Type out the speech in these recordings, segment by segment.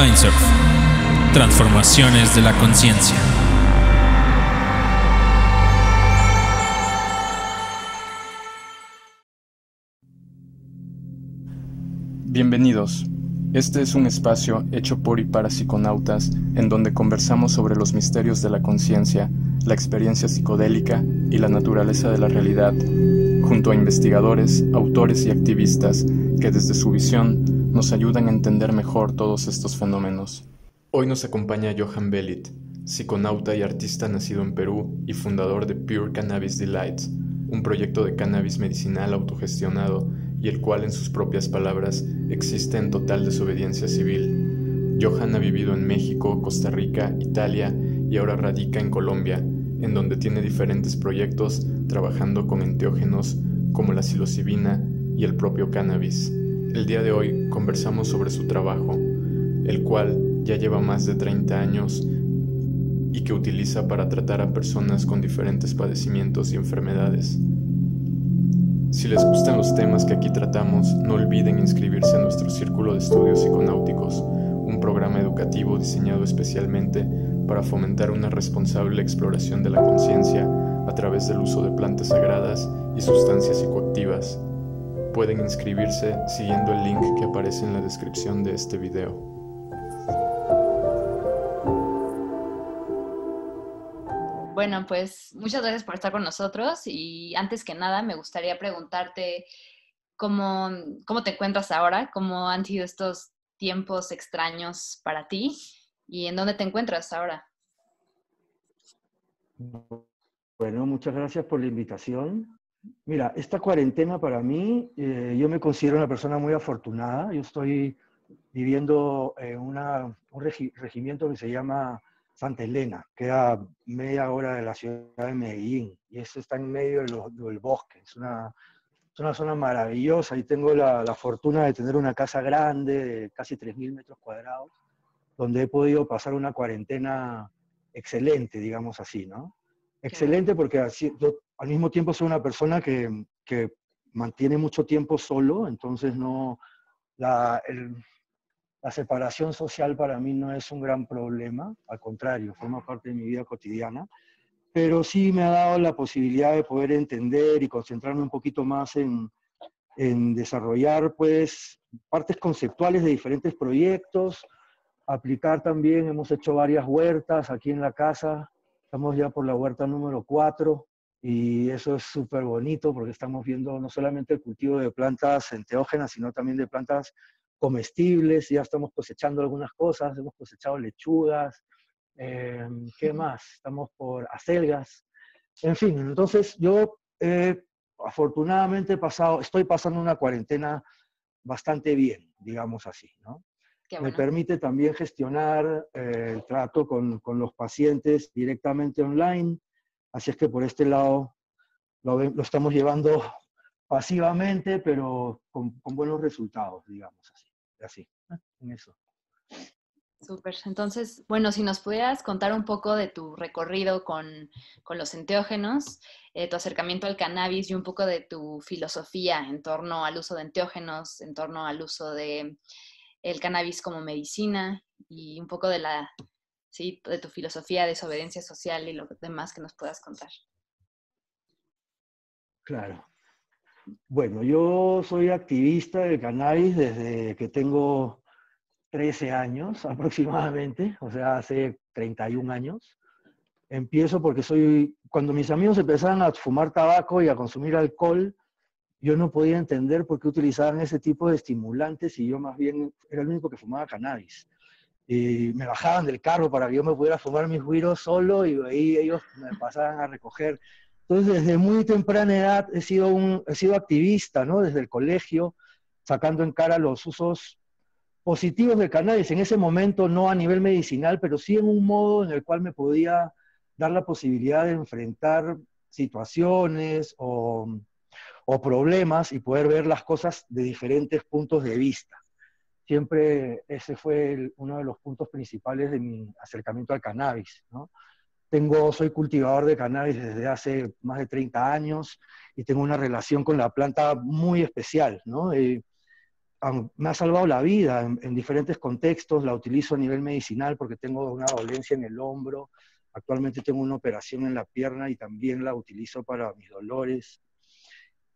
Mindsurf. Transformaciones de la conciencia. Bienvenidos. Este es un espacio hecho por y para psiconautas en donde conversamos sobre los misterios de la conciencia, la experiencia psicodélica y la naturaleza de la realidad, junto a investigadores, autores y activistas que desde su visión nos ayudan a entender mejor todos estos fenómenos. Hoy nos acompaña Johan Belit, psiconauta y artista nacido en Perú y fundador de Pure Cannabis Delights, un proyecto de cannabis medicinal autogestionado y el cual en sus propias palabras existe en total desobediencia civil. Johan ha vivido en México, Costa Rica, Italia y ahora radica en Colombia, en donde tiene diferentes proyectos trabajando con enteógenos como la psilocibina y el propio cannabis. El día de hoy conversamos sobre su trabajo, el cual ya lleva más de 30 años y que utiliza para tratar a personas con diferentes padecimientos y enfermedades. Si les gustan los temas que aquí tratamos, no olviden inscribirse a nuestro Círculo de Estudios Psiconáuticos, un programa educativo diseñado especialmente para fomentar una responsable exploración de la conciencia a través del uso de plantas sagradas y sustancias psicoactivas. Pueden inscribirse siguiendo el link que aparece en la descripción de este video. Bueno, pues muchas gracias por estar con nosotros y antes que nada me gustaría preguntarte cómo, cómo te encuentras ahora, cómo han sido estos tiempos extraños para ti y en dónde te encuentras ahora. Bueno, muchas gracias por la invitación. Mira, esta cuarentena para mí, eh, yo me considero una persona muy afortunada. Yo estoy viviendo en un regimiento que se llama Santa Elena, queda media hora de la ciudad de Medellín y eso está en medio del, bosque. Es una, es una, zona maravillosa y tengo la, la, fortuna de tener una casa grande de casi 3.000 metros cuadrados, donde he podido pasar una cuarentena excelente, digamos así, ¿no? Excelente porque así, yo al mismo tiempo soy una persona que, que mantiene mucho tiempo solo, entonces no, la, el, la separación social para mí no es un gran problema, al contrario, forma parte de mi vida cotidiana, pero sí me ha dado la posibilidad de poder entender y concentrarme un poquito más en, en desarrollar pues partes conceptuales de diferentes proyectos, aplicar también, hemos hecho varias huertas aquí en la casa, estamos ya por la huerta número 4 y eso es súper bonito porque estamos viendo no solamente el cultivo de plantas enteógenas, sino también de plantas comestibles, ya estamos cosechando algunas cosas, hemos cosechado lechugas, em, ¿qué más? Estamos por acelgas, en fin, entonces yo afortunadamente pasado, estoy pasando una cuarentena bastante bien, digamos así, ¿no? Me permite también gestionar eh, el trato con, con, los pacientes directamente online, así es que por este lado lo, lo estamos llevando pasivamente, pero con, con buenos resultados, digamos así así, en eso. Súper. Entonces, bueno, si nos pudieras contar un poco de tu recorrido con, con los enteógenos, eh, tu acercamiento al cannabis y un poco de tu filosofía en torno al uso de enteógenos, en torno al uso de el cannabis como medicina y un poco de la, sí, de tu filosofía de desobediencia social y lo demás que nos puedas contar. Claro. Bueno, yo soy activista del cannabis desde que tengo 13 años aproximadamente, o sea, hace 31 años. Empiezo porque soy, cuando mis amigos empezaron a fumar tabaco y a consumir alcohol, yo no podía entender por qué utilizaban ese tipo de estimulantes y yo más bien era el único que fumaba cannabis. Y me bajaban del carro para que yo me pudiera fumar mis güiros solo y ahí ellos me pasaban a recoger entonces, desde muy temprana edad he sido, un, he sido activista, ¿no? Desde el colegio, sacando en cara los usos positivos del cannabis, en ese momento no a nivel medicinal, pero sí en un modo en el cual me podía dar la posibilidad de enfrentar situaciones o, o problemas y poder ver las cosas de diferentes puntos de vista. Siempre ese fue uno de los puntos principales de mi acercamiento al cannabis. Tengo, soy cultivador de cannabis desde hace más de 30 años y tengo una relación con la planta muy especial, ¿no? me ha salvado la vida en, diferentes contextos, la utilizo a nivel medicinal porque tengo una dolencia en el hombro, actualmente tengo una operación en la pierna y también la utilizo para mis dolores.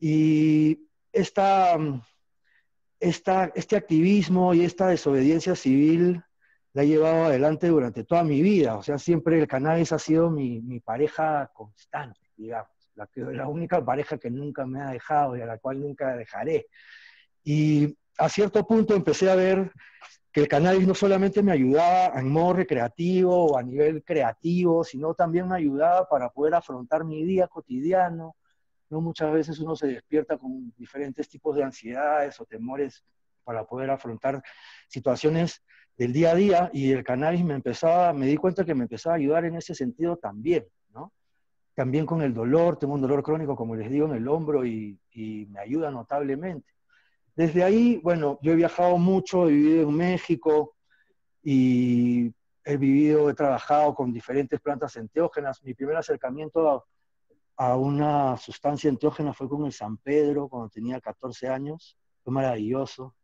Y esta, este activismo y esta desobediencia civil la he llevado adelante durante toda mi vida, o sea, siempre el cannabis ha sido mi, mi pareja constante, digamos, la, la única pareja que nunca me ha dejado y a la cual nunca dejaré. Y a cierto punto empecé a ver que el cannabis no solamente me ayudaba en modo recreativo o a nivel creativo, sino también me ayudaba para poder afrontar mi día cotidiano. ¿No? Muchas veces uno se despierta con diferentes tipos de ansiedades o temores para poder afrontar situaciones del día a día y el cannabis me empezaba, me di cuenta que me empezaba a ayudar en ese sentido también, ¿no? También con el dolor, tengo un dolor crónico, como les digo, en el hombro y, y me ayuda notablemente. Desde ahí, bueno, yo he viajado mucho, he vivido en México y he vivido, he trabajado con diferentes plantas enteógenas. Mi primer acercamiento a, una sustancia enteógena fue con el San Pedro cuando tenía 14 años. Fue maravilloso.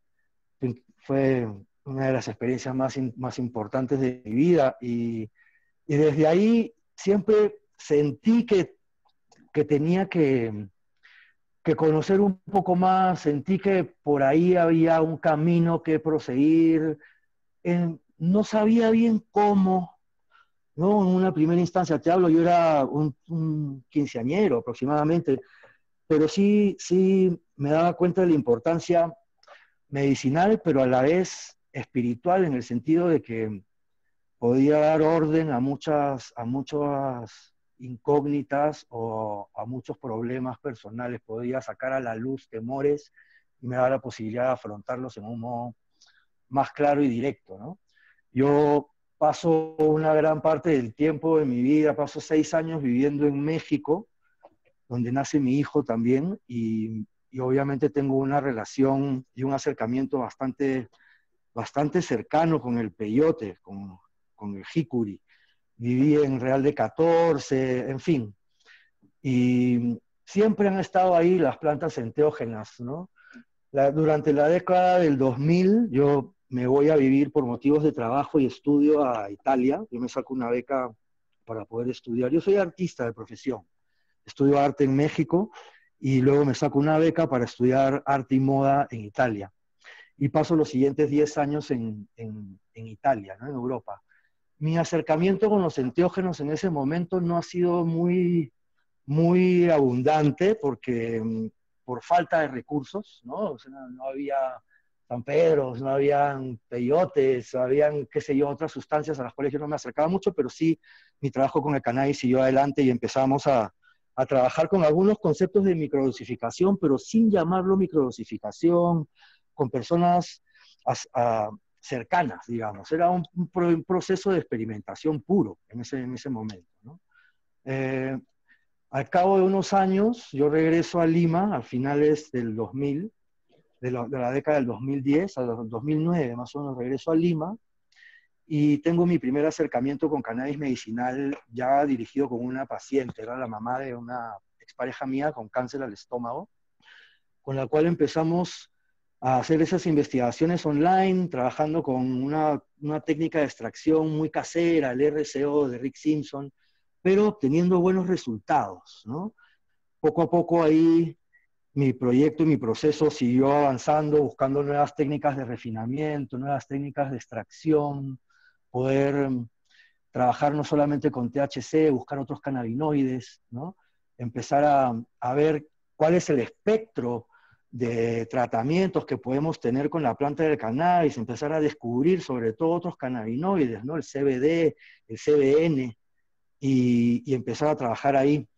Fue una de las experiencias más, más importantes de mi vida y, y desde ahí siempre sentí que, que tenía que, que conocer un poco más, sentí que por ahí había un camino que proseguir. no sabía bien cómo, ¿no? En una primera instancia, te hablo, yo era un, quinceañero aproximadamente, pero sí, sí me daba cuenta de la importancia medicinal, pero a la vez espiritual, en el sentido de que podía dar orden a muchas, a muchas incógnitas o a muchos problemas personales, podía sacar a la luz temores y me daba la posibilidad de afrontarlos en un modo más claro y directo. ¿no? Yo paso una gran parte del tiempo de mi vida, paso seis años viviendo en México, donde nace mi hijo también, y, y obviamente tengo una relación y un acercamiento bastante, bastante cercano con el peyote, con, con el jicuri viví en Real de 14, en fin. Y siempre han estado ahí las plantas enteógenas, ¿no? durante la década del 2000 yo me voy a vivir por motivos de trabajo y estudio a Italia. Yo me saco una beca para poder estudiar. Yo soy artista de profesión. Estudio arte en México y luego me saco una beca para estudiar arte y moda en Italia. Y paso los siguientes 10 años en, en, en Italia, ¿no? en Europa mi acercamiento con los enteógenos en ese momento no ha sido muy, muy abundante porque mm, por falta de recursos, ¿no? no había San Pedro, no habían peyotes, habían, qué sé yo, otras sustancias a las cuales yo no me acercaba mucho, pero sí mi trabajo con el cannabis siguió adelante y empezamos a, a trabajar con algunos conceptos de microdosificación, pero sin llamarlo microdosificación, con personas cercanas, digamos. Era un, proceso de experimentación puro en ese, en ese momento. Eh, al cabo de unos años, yo regreso a Lima a finales del 2000, de, la década del 2010 al 2009, más o menos regreso a Lima y tengo mi primer acercamiento con cannabis medicinal ya dirigido con una paciente, era la mamá de una expareja mía con cáncer al estómago, con la cual empezamos a hacer esas investigaciones online, trabajando con una, una, técnica de extracción muy casera, el RCO de Rick Simpson, pero obteniendo buenos resultados. ¿no? Poco a poco ahí mi proyecto y mi proceso siguió avanzando, buscando nuevas técnicas de refinamiento, nuevas técnicas de extracción, poder mm, trabajar no solamente con THC, buscar otros cannabinoides, ¿no? empezar a, ver cuál es el espectro de tratamientos que podemos tener con la planta del cannabis, empezar a descubrir sobre todo otros cannabinoides, ¿no? el CBD, el CBN, y, empezar a trabajar ahí.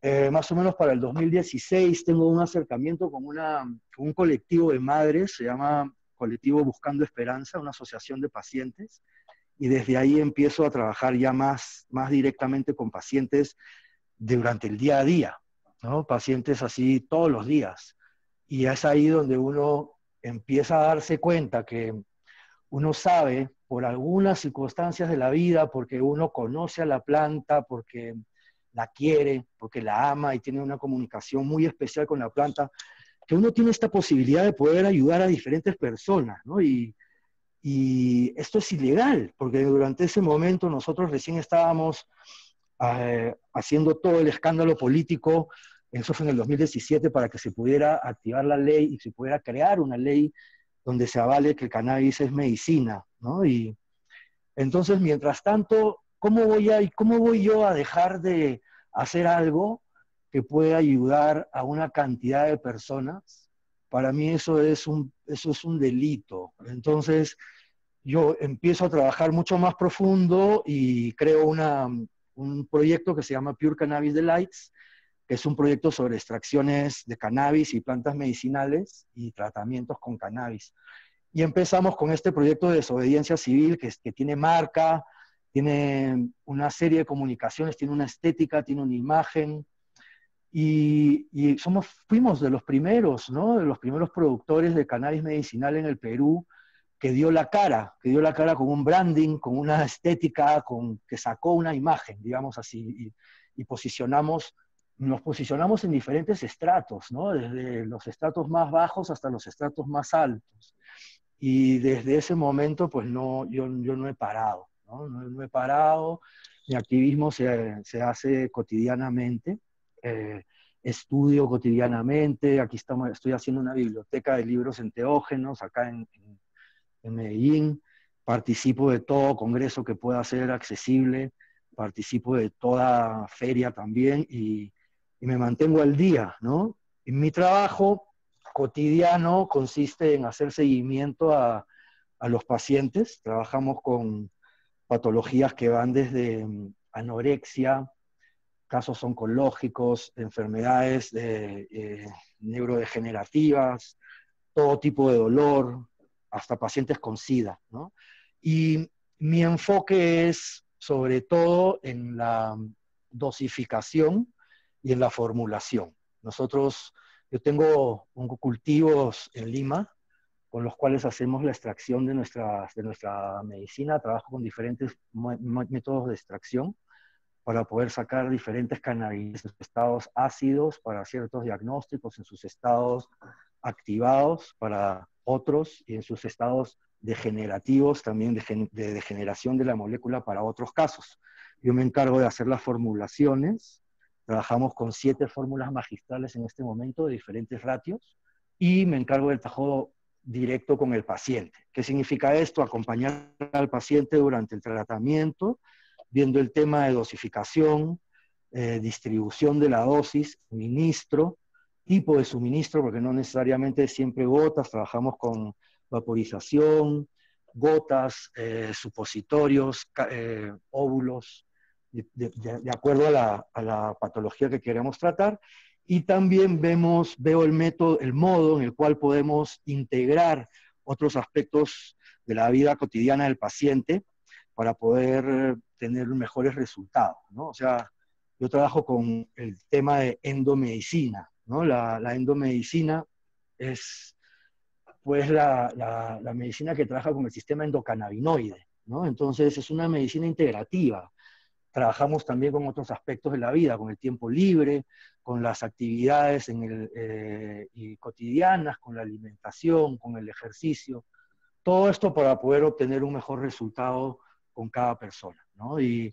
Eh, más o menos para el 2016 tengo un acercamiento con, una, un colectivo de madres, se llama Colectivo Buscando Esperanza, una asociación de pacientes, y desde ahí empiezo a trabajar ya más, más directamente con pacientes durante el día a día, ¿no? pacientes así todos los días. Y es ahí donde uno empieza a darse cuenta que uno sabe por algunas circunstancias de la vida, porque uno conoce a la planta, porque la quiere, porque la ama y tiene una comunicación muy especial con la planta, que uno tiene esta posibilidad de poder ayudar a diferentes personas, ¿no? Y, y esto es ilegal, porque durante ese momento nosotros recién estábamos eh, haciendo todo el escándalo político, eso fue en el 2017, para que se pudiera activar la ley y se pudiera crear una ley donde se avale que el cannabis es medicina, ¿no? Y entonces, mientras tanto, ¿cómo voy, a, ¿cómo voy yo a dejar de hacer algo que pueda ayudar a una cantidad de personas? Para mí eso es un, eso es un delito. Entonces, yo empiezo a trabajar mucho más profundo y creo una, un proyecto que se llama Pure Cannabis Delights, que es un proyecto sobre extracciones de cannabis y plantas medicinales y tratamientos con cannabis. Y empezamos con este proyecto de desobediencia civil que, que tiene marca, tiene una serie de comunicaciones, tiene una estética, tiene una imagen. Y, y, somos, fuimos de los primeros, ¿no? De los primeros productores de cannabis medicinal en el Perú que dio la cara, que dio la cara con un branding, con una estética, con, que sacó una imagen, digamos así, y, posicionamos, nos posicionamos en diferentes estratos, ¿no? Desde los estratos más bajos hasta los estratos más altos. Y desde ese momento, pues no, yo, yo no he parado, ¿no? No, he parado, mi activismo se, se hace cotidianamente, eh, estudio cotidianamente, aquí estamos, estoy haciendo una biblioteca de libros enteógenos acá en, en en Medellín, participo de todo congreso que pueda ser accesible, participo de toda feria también y, me mantengo al día, ¿no? Y mi trabajo cotidiano consiste en hacer seguimiento a, a los pacientes. Trabajamos con patologías que van desde mm, anorexia, casos oncológicos, enfermedades eh, neurodegenerativas, todo tipo de dolor, hasta pacientes con SIDA. ¿no? Y mi enfoque es sobre todo en la dosificación y en la formulación. Nosotros, yo tengo cultivos en Lima con los cuales hacemos la extracción de, nuestra, de nuestra medicina. Trabajo con diferentes métodos de extracción para poder sacar diferentes cannabis en sus estados ácidos para ciertos diagnósticos, en sus estados activados para otros y en sus estados degenerativos también de, degeneración de la molécula para otros casos. Yo me encargo de hacer las formulaciones, trabajamos con siete fórmulas magistrales en este momento de diferentes ratios y me encargo del trabajo directo con el paciente. ¿Qué significa esto? Acompañar al paciente durante el tratamiento, viendo el tema de dosificación, eh, distribución de la dosis, ministro, tipo de suministro, porque no necesariamente siempre gotas, trabajamos con vaporización, gotas, eh, supositorios, eh, óvulos, de, acuerdo a la, patología que queremos tratar. Y también vemos, veo el método, el modo en el cual podemos integrar otros aspectos de la vida cotidiana del paciente para poder tener mejores resultados, ¿no? O sea, yo trabajo con el tema de endomedicina, la, endomedicina es pues la, medicina que trabaja con el sistema endocannabinoide, ¿no? Entonces es una medicina integrativa. Trabajamos también con otros aspectos de la vida, con el tiempo libre, con las actividades eh, cotidianas, con la alimentación, con el ejercicio. Todo esto para poder obtener un mejor resultado con cada persona, Y,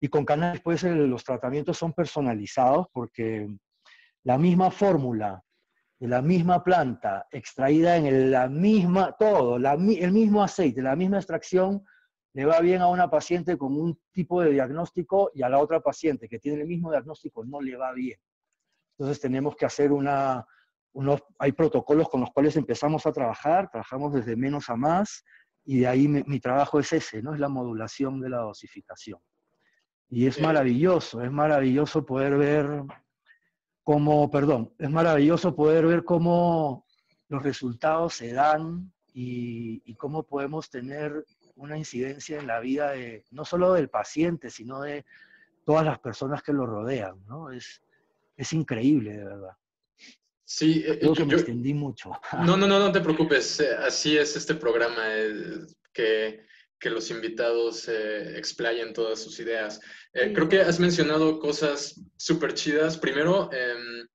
y con cannabis, pues los tratamientos son personalizados porque la misma fórmula de la misma planta, extraída en la misma, todo, el mismo aceite, la misma extracción, le va bien a una paciente con un tipo de diagnóstico y a la otra paciente que tiene el mismo diagnóstico no le va bien. Entonces tenemos que hacer una, unos, hay protocolos con los cuales empezamos a trabajar, trabajamos desde menos a más y de ahí mi, trabajo es ese, ¿no? Es la modulación de la dosificación. Y es maravilloso, es maravilloso poder ver como, perdón, es maravilloso poder ver cómo los resultados se dan y, cómo podemos tener una incidencia en la vida de no solo del paciente, sino de todas las personas que lo rodean, ¿no? Es, es increíble, de verdad. Sí, eh, creo que me extendí mucho. No, no, no, no te preocupes. Eh, así es este programa, eh, que que los invitados eh, explayen todas sus ideas. Eh, creo que has mencionado cosas súper chidas. Primero, em,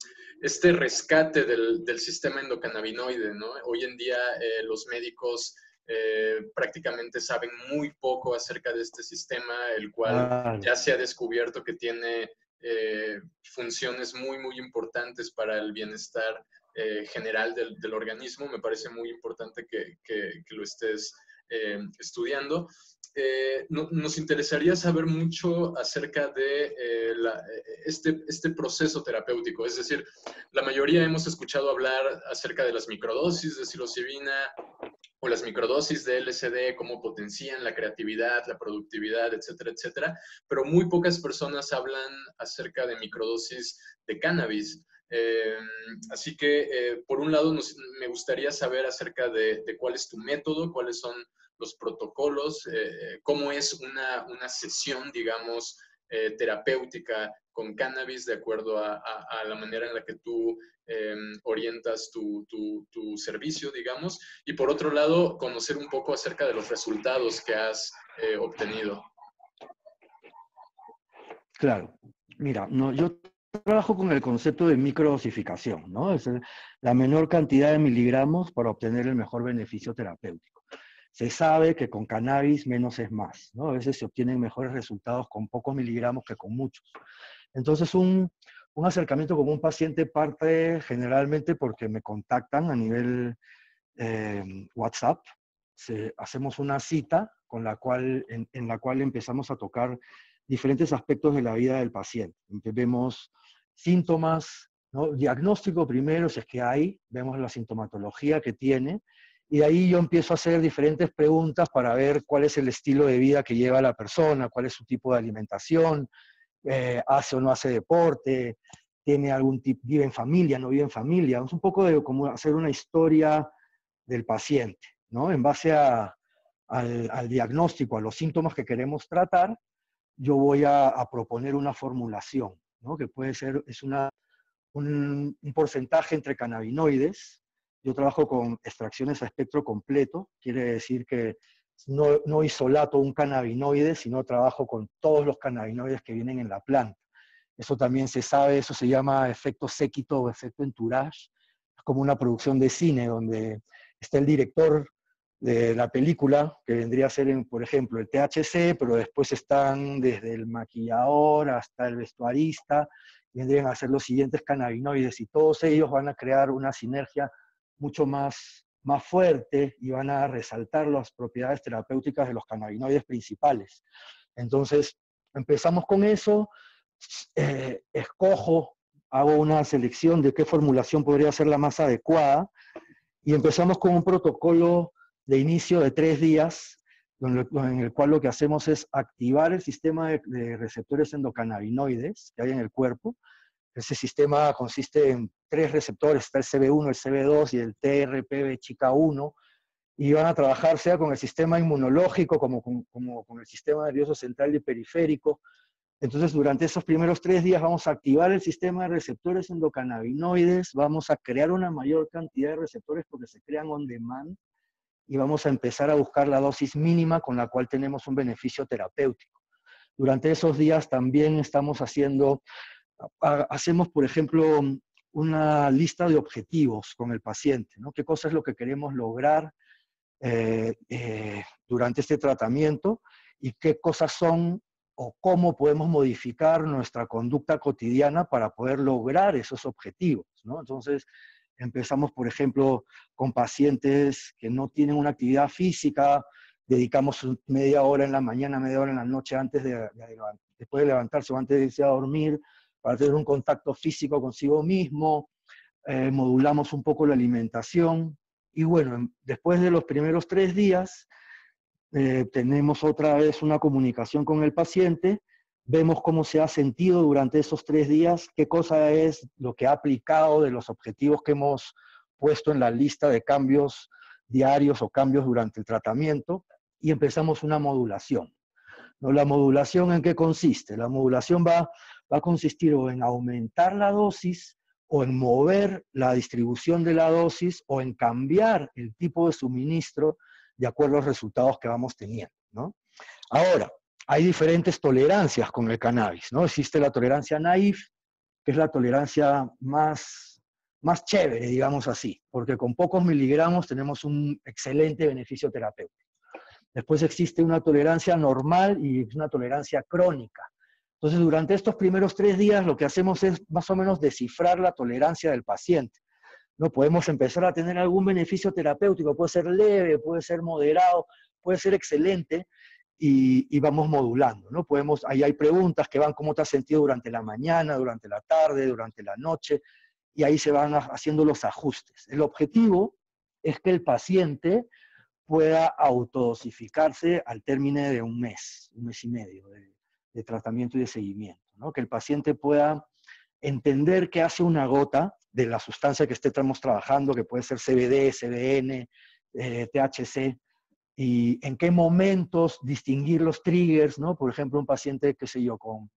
este rescate del, del, sistema endocannabinoide, ¿no? Hoy en día eh, los médicos eh, prácticamente saben muy poco acerca de este sistema, el cual ya se ha descubierto que tiene eh, funciones muy, muy importantes para el bienestar eh, general del, del, organismo. Me parece muy importante que, que, que lo estés estudiando. nos interesaría saber mucho acerca de la, este, este proceso terapéutico. Es decir, la mayoría hemos escuchado hablar acerca de las microdosis de psilocibina, o las microdosis de LSD, cómo potencian la creatividad, la productividad, etcétera, etcétera, pero muy pocas personas hablan acerca de microdosis de cannabis. Eh, así que, eh, por un lado, me gustaría saber acerca de, cuál es tu método, cuáles son los protocolos, eh, cómo es una, una sesión, digamos, terapéutica con cannabis de acuerdo a, la manera en la que tú em, orientas tu, servicio, digamos. Y por otro lado, conocer un poco acerca de los resultados que has obtenido. Claro. Mira, no, yo trabajo con el concepto de microdosificación, ¿no? Es la menor cantidad de miligramos para obtener el mejor beneficio terapéutico. Se sabe que con cannabis menos es más, ¿no? A veces se obtienen mejores resultados con pocos miligramos que con muchos. Entonces, un, acercamiento con un paciente parte generalmente porque me contactan a nivel eh, WhatsApp. hacemos una cita con la cual, en, la cual empezamos a tocar diferentes aspectos de la vida del paciente. Vemos síntomas, diagnóstico primero, si es que hay, vemos la sintomatología que tiene, y de ahí yo empiezo a hacer diferentes preguntas para ver cuál es el estilo de vida que lleva la persona, cuál es su tipo de alimentación, eh, hace o no hace deporte, tiene algún tipo, vive en familia, no vive en familia. Es un poco de como hacer una historia del paciente, ¿no? En base al, diagnóstico, a los síntomas que queremos tratar, yo voy a, proponer una formulación, ¿no? Que puede ser, es una, un, un porcentaje entre cannabinoides. Yo trabajo con extracciones a espectro completo, quiere decir que no, no isolato un cannabinoide, sino trabajo con todos los cannabinoides que vienen en la planta. Eso también se sabe, eso se llama efecto séquito o efecto entourage. Es como una producción de cine donde está el director de la película, que vendría a ser, por ejemplo, el THC, pero después están desde el maquillador hasta el vestuarista, vendrían a ser los siguientes cannabinoides y todos ellos van a crear una sinergia mucho más más fuerte y van a resaltar las propiedades terapéuticas de los cannabinoides principales. Entonces, empezamos con eso, eh, escojo, hago una selección de qué formulación podría ser la más adecuada y empezamos con un protocolo de inicio de tres días, en el cual lo que hacemos es activar el sistema de, receptores endocannabinoides que hay en el cuerpo, ese sistema consiste en tres receptores, está el CB1, el CB2 y el TRPV chica 1, y van a trabajar sea con el sistema inmunológico como como con el sistema nervioso central y periférico. Entonces, durante esos primeros tres días vamos a activar el sistema de receptores endocannabinoides, vamos a crear una mayor cantidad de receptores porque se crean on demand y vamos a empezar a buscar la dosis mínima con la cual tenemos un beneficio terapéutico. Durante esos días también estamos haciendo hacemos, por ejemplo, una lista de objetivos con el paciente, ¿no? ¿Qué cosa es lo que queremos lograr eh, eh, durante este tratamiento y qué cosas son o cómo podemos modificar nuestra conducta cotidiana para poder lograr esos objetivos, ¿no? Entonces, empezamos, por ejemplo, con pacientes que no tienen una actividad física, dedicamos media hora en la mañana, media hora en la noche antes de, después de levantarse o antes de irse a dormir, para tener un contacto físico consigo mismo, eh, modulamos un poco la alimentación y bueno, después de los primeros tres días eh, tenemos otra vez una comunicación con el paciente, vemos cómo se ha sentido durante esos tres días, qué cosa es lo que ha aplicado de los objetivos que hemos puesto en la lista de cambios diarios o cambios durante el tratamiento y empezamos una modulación. ¿No? La modulación en qué consiste? La modulación va va a consistir o en aumentar la dosis o en mover la distribución de la dosis o en cambiar el tipo de suministro de acuerdo a los resultados que vamos teniendo. ¿no? Ahora, hay diferentes tolerancias con el cannabis. ¿no? Existe la tolerancia naif, que es la tolerancia más más chévere, digamos así, porque con pocos miligramos tenemos un excelente beneficio terapéutico. Después existe una tolerancia normal y una tolerancia crónica. Entonces, durante estos primeros tres días lo que hacemos es más o menos descifrar la tolerancia del paciente. No podemos empezar a tener algún beneficio terapéutico, puede ser leve, puede ser moderado, puede ser excelente, y, vamos modulando, ¿no? Podemos, ahí hay preguntas que van cómo te has sentido durante la mañana, durante la tarde, durante la noche, y ahí se van haciendo los ajustes. El objetivo es que el paciente pueda autodosificarse al término de un mes, un mes y medio de, tratamiento y de seguimiento, ¿no? Que el paciente pueda entender qué hace una gota de la sustancia que estemos trabajando, que puede ser CBD, CBN, eh, THC, y en qué momentos distinguir los triggers, ¿no? Por ejemplo, un paciente, qué sé yo, con,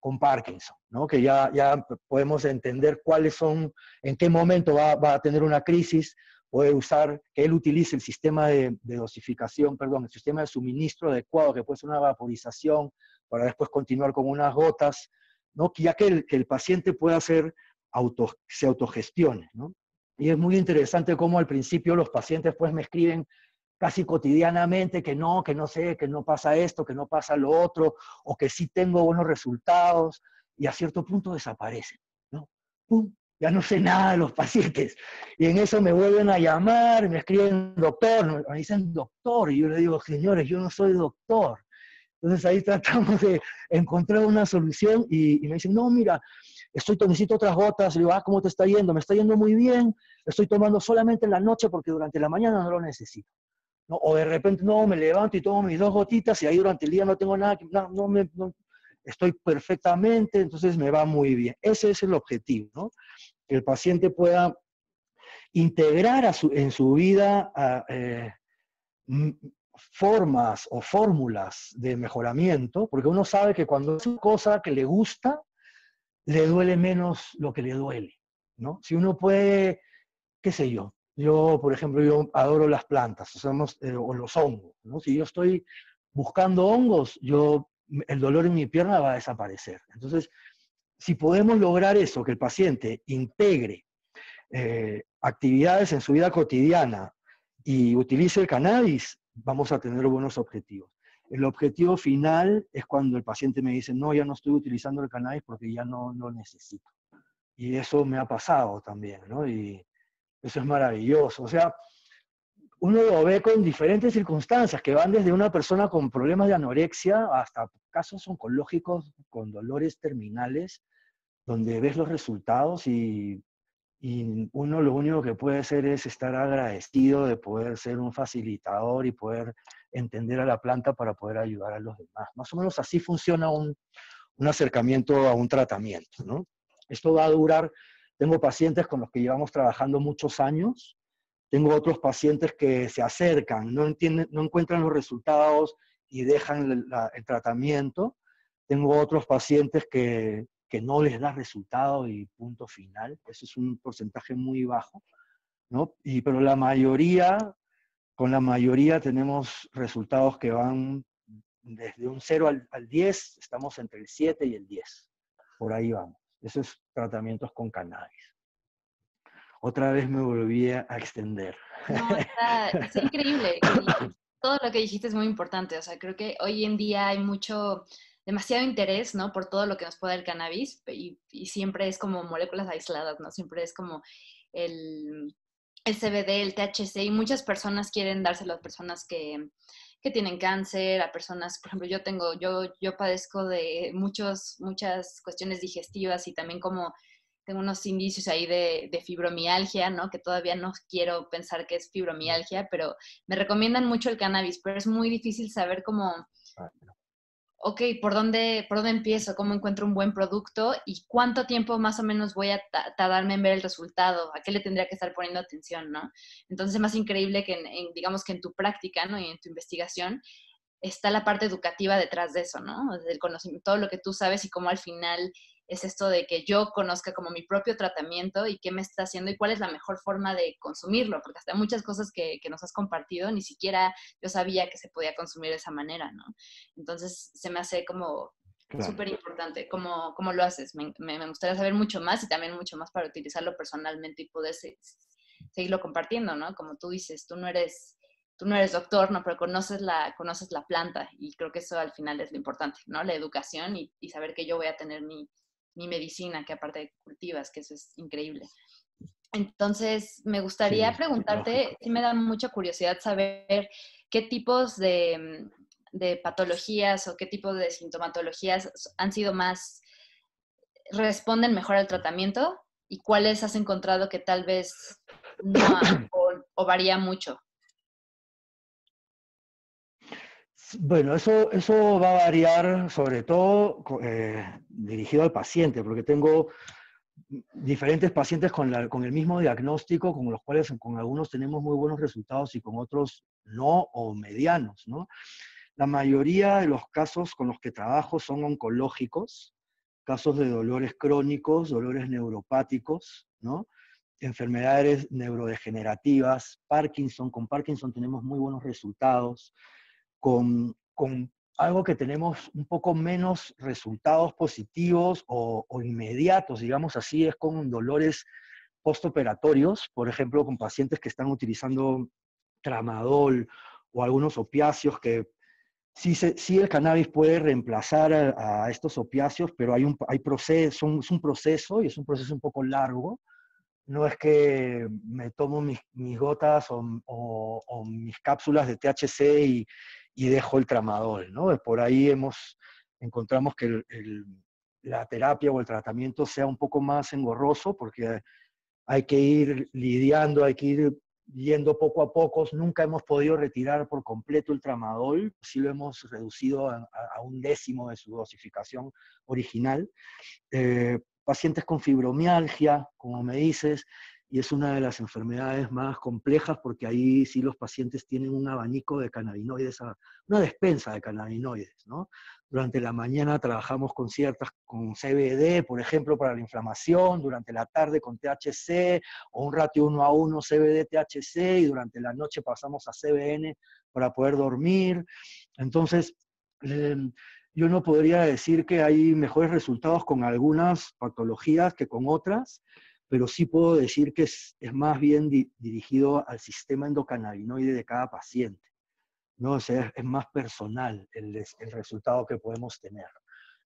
con Parkinson, ¿no? Que ya, ya podemos entender cuáles son, en qué momento va, va a tener una crisis, puede usar, que él utilice el sistema de, dosificación, perdón, el sistema de suministro adecuado, que puede ser una vaporización, para después continuar con unas gotas, ¿no? ya que el, que el paciente pueda hacer auto, se autogestione. ¿no? Y es muy interesante cómo al principio los pacientes pues me escriben casi cotidianamente que no, que no sé, que no pasa esto, que no pasa lo otro, o que sí tengo buenos resultados, y a cierto punto desaparecen. ¿no? Ya no sé nada de los pacientes. Y en eso me vuelven a llamar, me escriben doctor, me dicen doctor, y yo le digo, señores, yo no soy doctor. Entonces ahí tratamos de encontrar una solución y, me dicen, no, mira, estoy, necesito otras gotas. Le digo, ah, ¿cómo te está yendo? Me está yendo muy bien, estoy tomando solamente en la noche porque durante la mañana no lo necesito. O de repente, no, me levanto y tomo mis dos gotitas y ahí durante el día no tengo nada, no, no me, estoy perfectamente, entonces me va muy bien. Ese es el objetivo, ¿no? Que el paciente pueda integrar en su vida eh, formas o fórmulas de mejoramiento, porque uno sabe que cuando es una cosa que le gusta, le duele menos lo que le duele, ¿no? Si uno puede, qué sé yo, yo, por ejemplo, yo adoro las plantas, eh, o los hongos, ¿no? Si yo estoy buscando hongos, yo, el dolor en mi pierna va a desaparecer. Entonces, si podemos lograr eso, que el paciente integre eh, actividades en su vida cotidiana y utilice el cannabis, vamos a tener buenos objetivos. El objetivo final es cuando el paciente me dice, no, ya no estoy utilizando el cannabis porque ya no lo necesito. Y eso me ha pasado también, ¿no? Y eso es maravilloso. O sea, uno lo ve con diferentes circunstancias, que van desde una persona con problemas de anorexia hasta casos oncológicos con dolores terminales, donde ves los resultados y, uno lo único que puede hacer es estar agradecido de poder ser un facilitador y poder entender a la planta para poder ayudar a los demás. Más o menos así funciona un, un acercamiento a un tratamiento. ¿no? Esto va a durar, tengo pacientes con los que llevamos trabajando muchos años, tengo otros pacientes que se acercan, no, entienden, no encuentran los resultados y dejan el, tratamiento. Tengo otros pacientes que, que, no les da resultado y punto final. Eso es un porcentaje muy bajo. ¿no? Y, pero la mayoría, con la mayoría tenemos resultados que van desde un 0 al, al 10, estamos entre el 7 y el 10. Por ahí vamos. Esos tratamientos con cannabis otra vez me volví a extender. No, es increíble. Todo lo que dijiste es muy importante. O sea, creo que hoy en día hay mucho, demasiado interés, ¿no? Por todo lo que nos puede el cannabis y, siempre es como moléculas aisladas, ¿no? Siempre es como el, el CBD, el THC y muchas personas quieren dárselo a personas que, que tienen cáncer, a personas, por ejemplo, yo tengo, yo, yo padezco de muchos, muchas cuestiones digestivas y también como tengo unos indicios ahí de, fibromialgia, ¿no? Que todavía no quiero pensar que es fibromialgia, pero me recomiendan mucho el cannabis, pero es muy difícil saber cómo, ah, ok, ¿por dónde, ¿por dónde empiezo? ¿Cómo encuentro un buen producto? ¿Y cuánto tiempo más o menos voy a tardarme en ver el resultado? ¿A qué le tendría que estar poniendo atención, no? Entonces es más increíble que, digamos que en tu práctica, ¿no? Y en tu investigación está la parte educativa detrás de eso, ¿no? Del conocimiento, todo lo que tú sabes y cómo al final es esto de que yo conozca como mi propio tratamiento y qué me está haciendo y cuál es la mejor forma de consumirlo, porque hasta muchas cosas que, nos has compartido ni siquiera yo sabía que se podía consumir de esa manera, ¿no? Entonces se me hace como Súper importante, ¿Cómo, ¿Cómo, lo haces? Me, me, gustaría saber mucho más y también mucho más para utilizarlo personalmente y poder seguirlo compartiendo, ¿no? Como tú dices, tú no eres, tú no eres doctor, ¿no? Pero conoces la, conoces la planta y creo que eso al final es lo importante, ¿no? La educación y, y saber que yo voy a tener mi, mi medicina, que aparte cultivas, que eso es increíble. Entonces, me gustaría preguntarte, sí me da mucha curiosidad saber qué tipos de, de, patologías o qué tipo de sintomatologías han sido más, responden mejor al tratamiento y cuáles has encontrado que tal vez no o, varía mucho. Bueno, eso, eso va a variar sobre todo eh, dirigido al paciente, porque tengo diferentes pacientes con, el mismo diagnóstico, con los cuales con algunos tenemos muy buenos resultados y con otros no o medianos, ¿no? La mayoría de los casos con los que trabajo son oncológicos, casos de dolores crónicos, dolores neuropáticos, ¿no? enfermedades neurodegenerativas, Parkinson, con Parkinson tenemos muy buenos resultados, con, con algo que tenemos un poco menos resultados positivos o, inmediatos, digamos así, es con dolores postoperatorios, por ejemplo, con pacientes que están utilizando tramadol o algunos opiáceos que sí, sí el cannabis puede reemplazar a, estos opiáceos, pero hay un, hay proceso, es un proceso y es un proceso un poco largo. No es que me tomo mis, gotas o, mis cápsulas de THC y, y dejo el tramadol, ¿no? Por ahí hemos, encontramos que la terapia o el tratamiento sea un poco más engorroso porque hay que ir lidiando, hay que ir yendo poco a poco. Nunca hemos podido retirar por completo el tramadol, sí lo hemos reducido a, un décimo de su dosificación original. Eh, pacientes con fibromialgia, como me dices, y es una de las enfermedades más complejas porque ahí sí los pacientes tienen un abanico de cannabinoides, una despensa de cannabinoides, ¿no? Durante la mañana trabajamos con ciertas, con CBD, por ejemplo, para la inflamación, durante la tarde con THC o un ratio 1 a 1 CBD-THC y durante la noche pasamos a CBN para poder dormir. Entonces, yo no podría decir que hay mejores resultados con algunas patologías que con otras, pero sí puedo decir que es, más bien dirigido al sistema endocannabinoide de cada paciente. ¿no? Es, más personal el, el, resultado que podemos tener.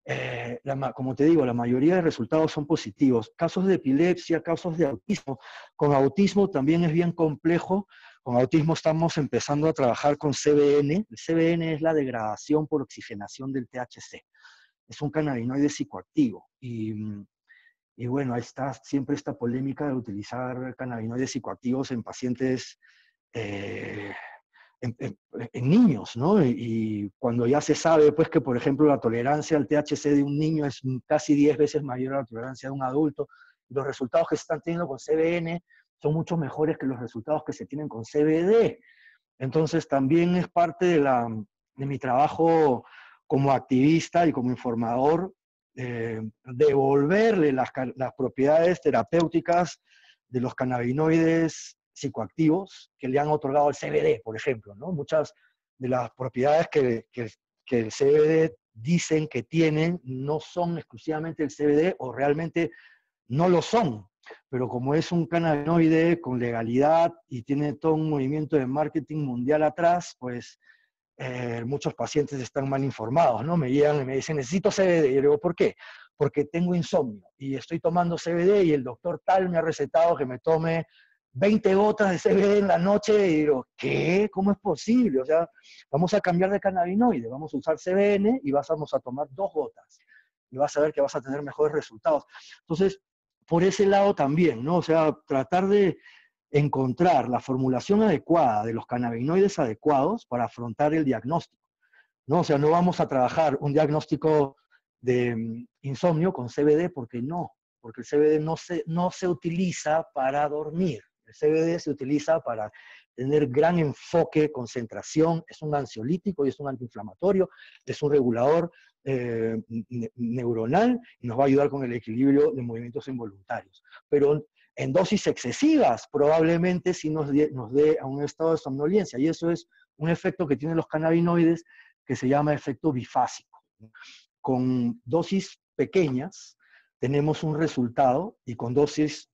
Eh, como te digo, la mayoría de resultados son positivos. Casos de epilepsia, casos de autismo. Con autismo también es bien complejo. Con autismo estamos empezando a trabajar con CBN. El CBN es la degradación por oxigenación del THC. Es un cannabinoide psicoactivo y mm, y bueno, ahí está siempre esta polémica de utilizar cannabinoides psicoactivos en pacientes, eh, en, niños, ¿no? Y, cuando ya se sabe, pues, que por ejemplo la tolerancia al THC de un niño es casi 10 veces mayor a la tolerancia de un adulto, los resultados que se están teniendo con CBN son mucho mejores que los resultados que se tienen con CBD. Entonces también es parte de, la, de mi trabajo como activista y como informador eh, devolverle las, propiedades terapéuticas de los cannabinoides psicoactivos que le han otorgado el CBD, por ejemplo. ¿no? Muchas de las propiedades que, que, el CBD dicen que tienen no son exclusivamente el CBD o realmente no lo son. Pero como es un cannabinoide con legalidad y tiene todo un movimiento de marketing mundial atrás, pues eh, muchos pacientes están mal informados, ¿no? Me llegan y me dicen, necesito CBD. Y yo digo, ¿por qué? Porque tengo insomnio y estoy tomando CBD y el doctor tal me ha recetado que me tome 20 gotas de CBD en la noche y digo, ¿qué? ¿Cómo es posible? O sea, vamos a cambiar de cannabinoide, vamos a usar CBN y vamos a tomar dos gotas y vas a ver que vas a tener mejores resultados. Entonces, por ese lado también, ¿no? O sea, tratar de encontrar la formulación adecuada de los cannabinoides adecuados para afrontar el diagnóstico. ¿no? O sea, no vamos a trabajar un diagnóstico de mm, insomnio con CBD porque no, porque el CBD no se, no se utiliza para dormir. El CBD se utiliza para tener gran enfoque, concentración, es un ansiolítico y es un antiinflamatorio, es un regulador eh, neuronal y nos va a ayudar con el equilibrio de movimientos involuntarios. Pero en dosis excesivas probablemente sí nos dé a un estado de somnolencia. Y eso es un efecto que tienen los cannabinoides que se llama efecto bifásico. con dosis pequeñas tenemos un resultado y con dosis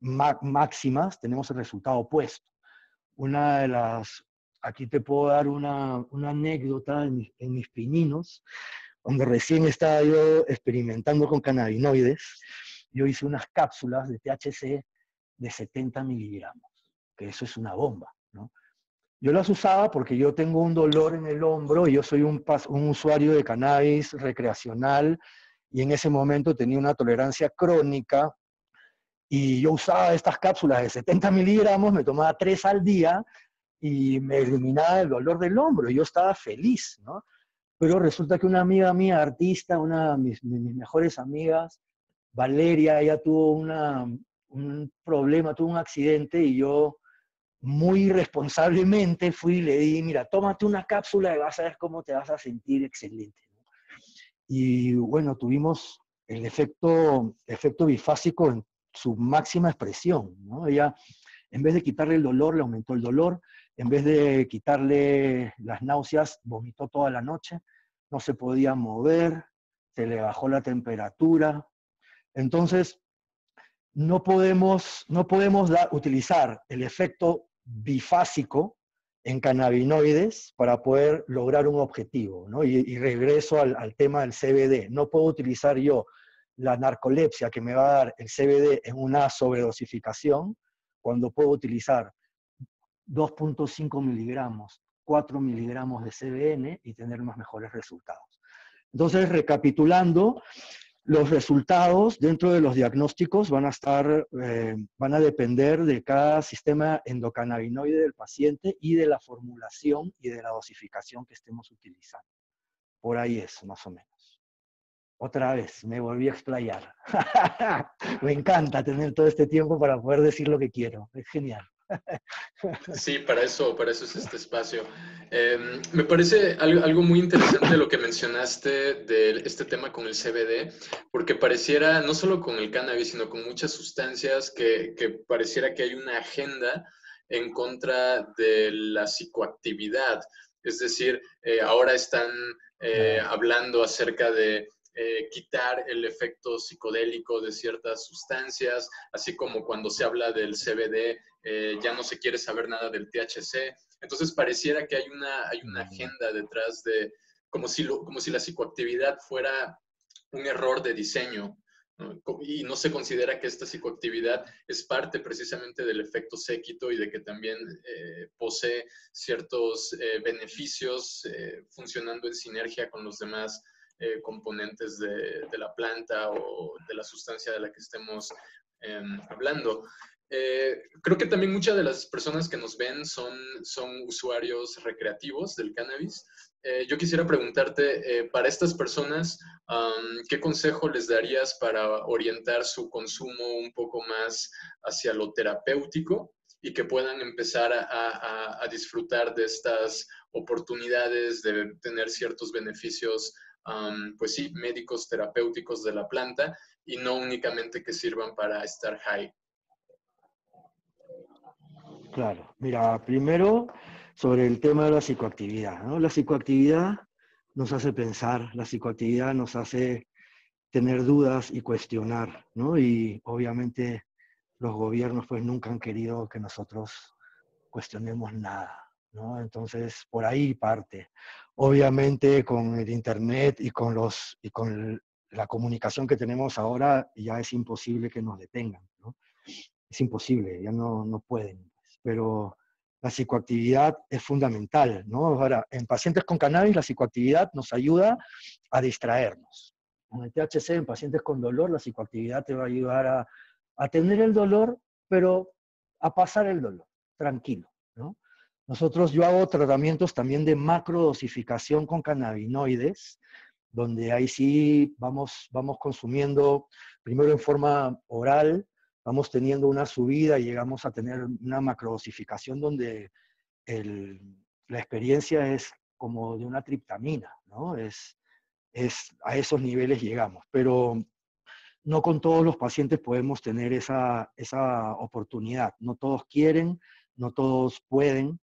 máximas tenemos el resultado opuesto. Una de las, aquí te puedo dar una, anécdota en, en, mis pininos, donde recién estaba yo experimentando con cannabinoides, yo hice unas cápsulas de THC de 70 miligramos, que eso es una bomba. Yo las usaba porque yo tengo un dolor en el hombro y yo soy un, un usuario de cannabis recreacional y en ese momento tenía una tolerancia crónica y yo usaba estas cápsulas de 70 miligramos, me tomaba tres al día y me eliminaba el dolor del hombro. Yo estaba feliz, ¿no? Pero resulta que una amiga mía, artista, una de mis, mejores amigas, Valeria, ella tuvo un problema, tuvo un accidente y yo muy irresponsablemente fui y le di, mira, tómate una cápsula y vas a ver cómo te vas a sentir excelente. Y bueno, tuvimos el efecto, efecto bifásico en su máxima expresión. ¿no? Ella, en vez de quitarle el dolor, le aumentó el dolor. En vez de quitarle las náuseas, vomitó toda la noche. No se podía mover, se le bajó la temperatura. Entonces, no podemos, no podemos utilizar el efecto bifásico en cannabinoides para poder lograr un objetivo. ¿no? Y, regreso al, al, tema del CBD. No puedo utilizar yo la narcolepsia que me va a dar el CBD en una sobredosificación cuando puedo utilizar 2.5 miligramos, 4 miligramos de CBN y tener más mejores resultados. Entonces, recapitulando, los resultados dentro de los diagnósticos van a estar, eh, van a depender de cada sistema endocannabinoide del paciente y de la formulación y de la dosificación que estemos utilizando. Por ahí es, más o menos. Otra vez, me volví a explayar. me encanta tener todo este tiempo para poder decir lo que quiero. Es genial. Sí, para eso, para eso es este espacio. Em, me parece algo, muy interesante lo que mencionaste de este tema con el CBD, porque pareciera, no solo con el cannabis, sino con muchas sustancias, que, pareciera que hay una agenda en contra de la psicoactividad. Es decir, eh, ahora están eh, hablando acerca de eh, quitar el efecto psicodélico de ciertas sustancias, así como cuando se habla del CBD, eh, ya no se quiere saber nada del THC. Entonces pareciera que hay una, hay una agenda detrás de, como si, como si la psicoactividad fuera un error de diseño, y no se considera que esta psicoactividad es parte precisamente del efecto séquito y de que también eh, posee ciertos beneficios funcionando en sinergia con los demás eh, componentes de, la planta o de la sustancia de la que estemos em, hablando. Eh, creo que también muchas de las personas que nos ven son, son usuarios recreativos del cannabis. Eh, yo quisiera preguntarte, para estas personas, ¿qué consejo les darías para orientar su consumo un poco más hacia lo terapéutico y que puedan empezar a, a disfrutar de estas oportunidades de tener ciertos beneficios pues sí, médicos terapéuticos de la planta y no únicamente que sirvan para estar high. Claro, mira, primero sobre el tema de la psicoactividad. ¿no? La psicoactividad nos hace pensar, la psicoactividad nos hace tener dudas y cuestionar, ¿no? Y obviamente los gobiernos pues nunca han querido que nosotros cuestionemos nada, ¿no? Entonces, por ahí parte. Obviamente con el Internet y con, los, y con la comunicación que tenemos ahora ya es imposible que nos detengan. ¿no? Es imposible, ya no, no pueden. Pero la psicoactividad es fundamental. ¿no? Ahora, en pacientes con cannabis la psicoactividad nos ayuda a distraernos. Con el THC en pacientes con dolor la psicoactividad te va a ayudar a, a tener el dolor, pero a pasar el dolor, tranquilo. ¿no? Nosotros, yo hago tratamientos también de macrodosificación con cannabinoides, donde ahí sí vamos, vamos consumiendo primero en forma oral, vamos teniendo una subida y llegamos a tener una macrodosificación donde la experiencia es como de una triptamina, ¿no? Es, es, a esos niveles llegamos, pero no con todos los pacientes podemos tener esa, esa oportunidad. No todos quieren, no todos pueden,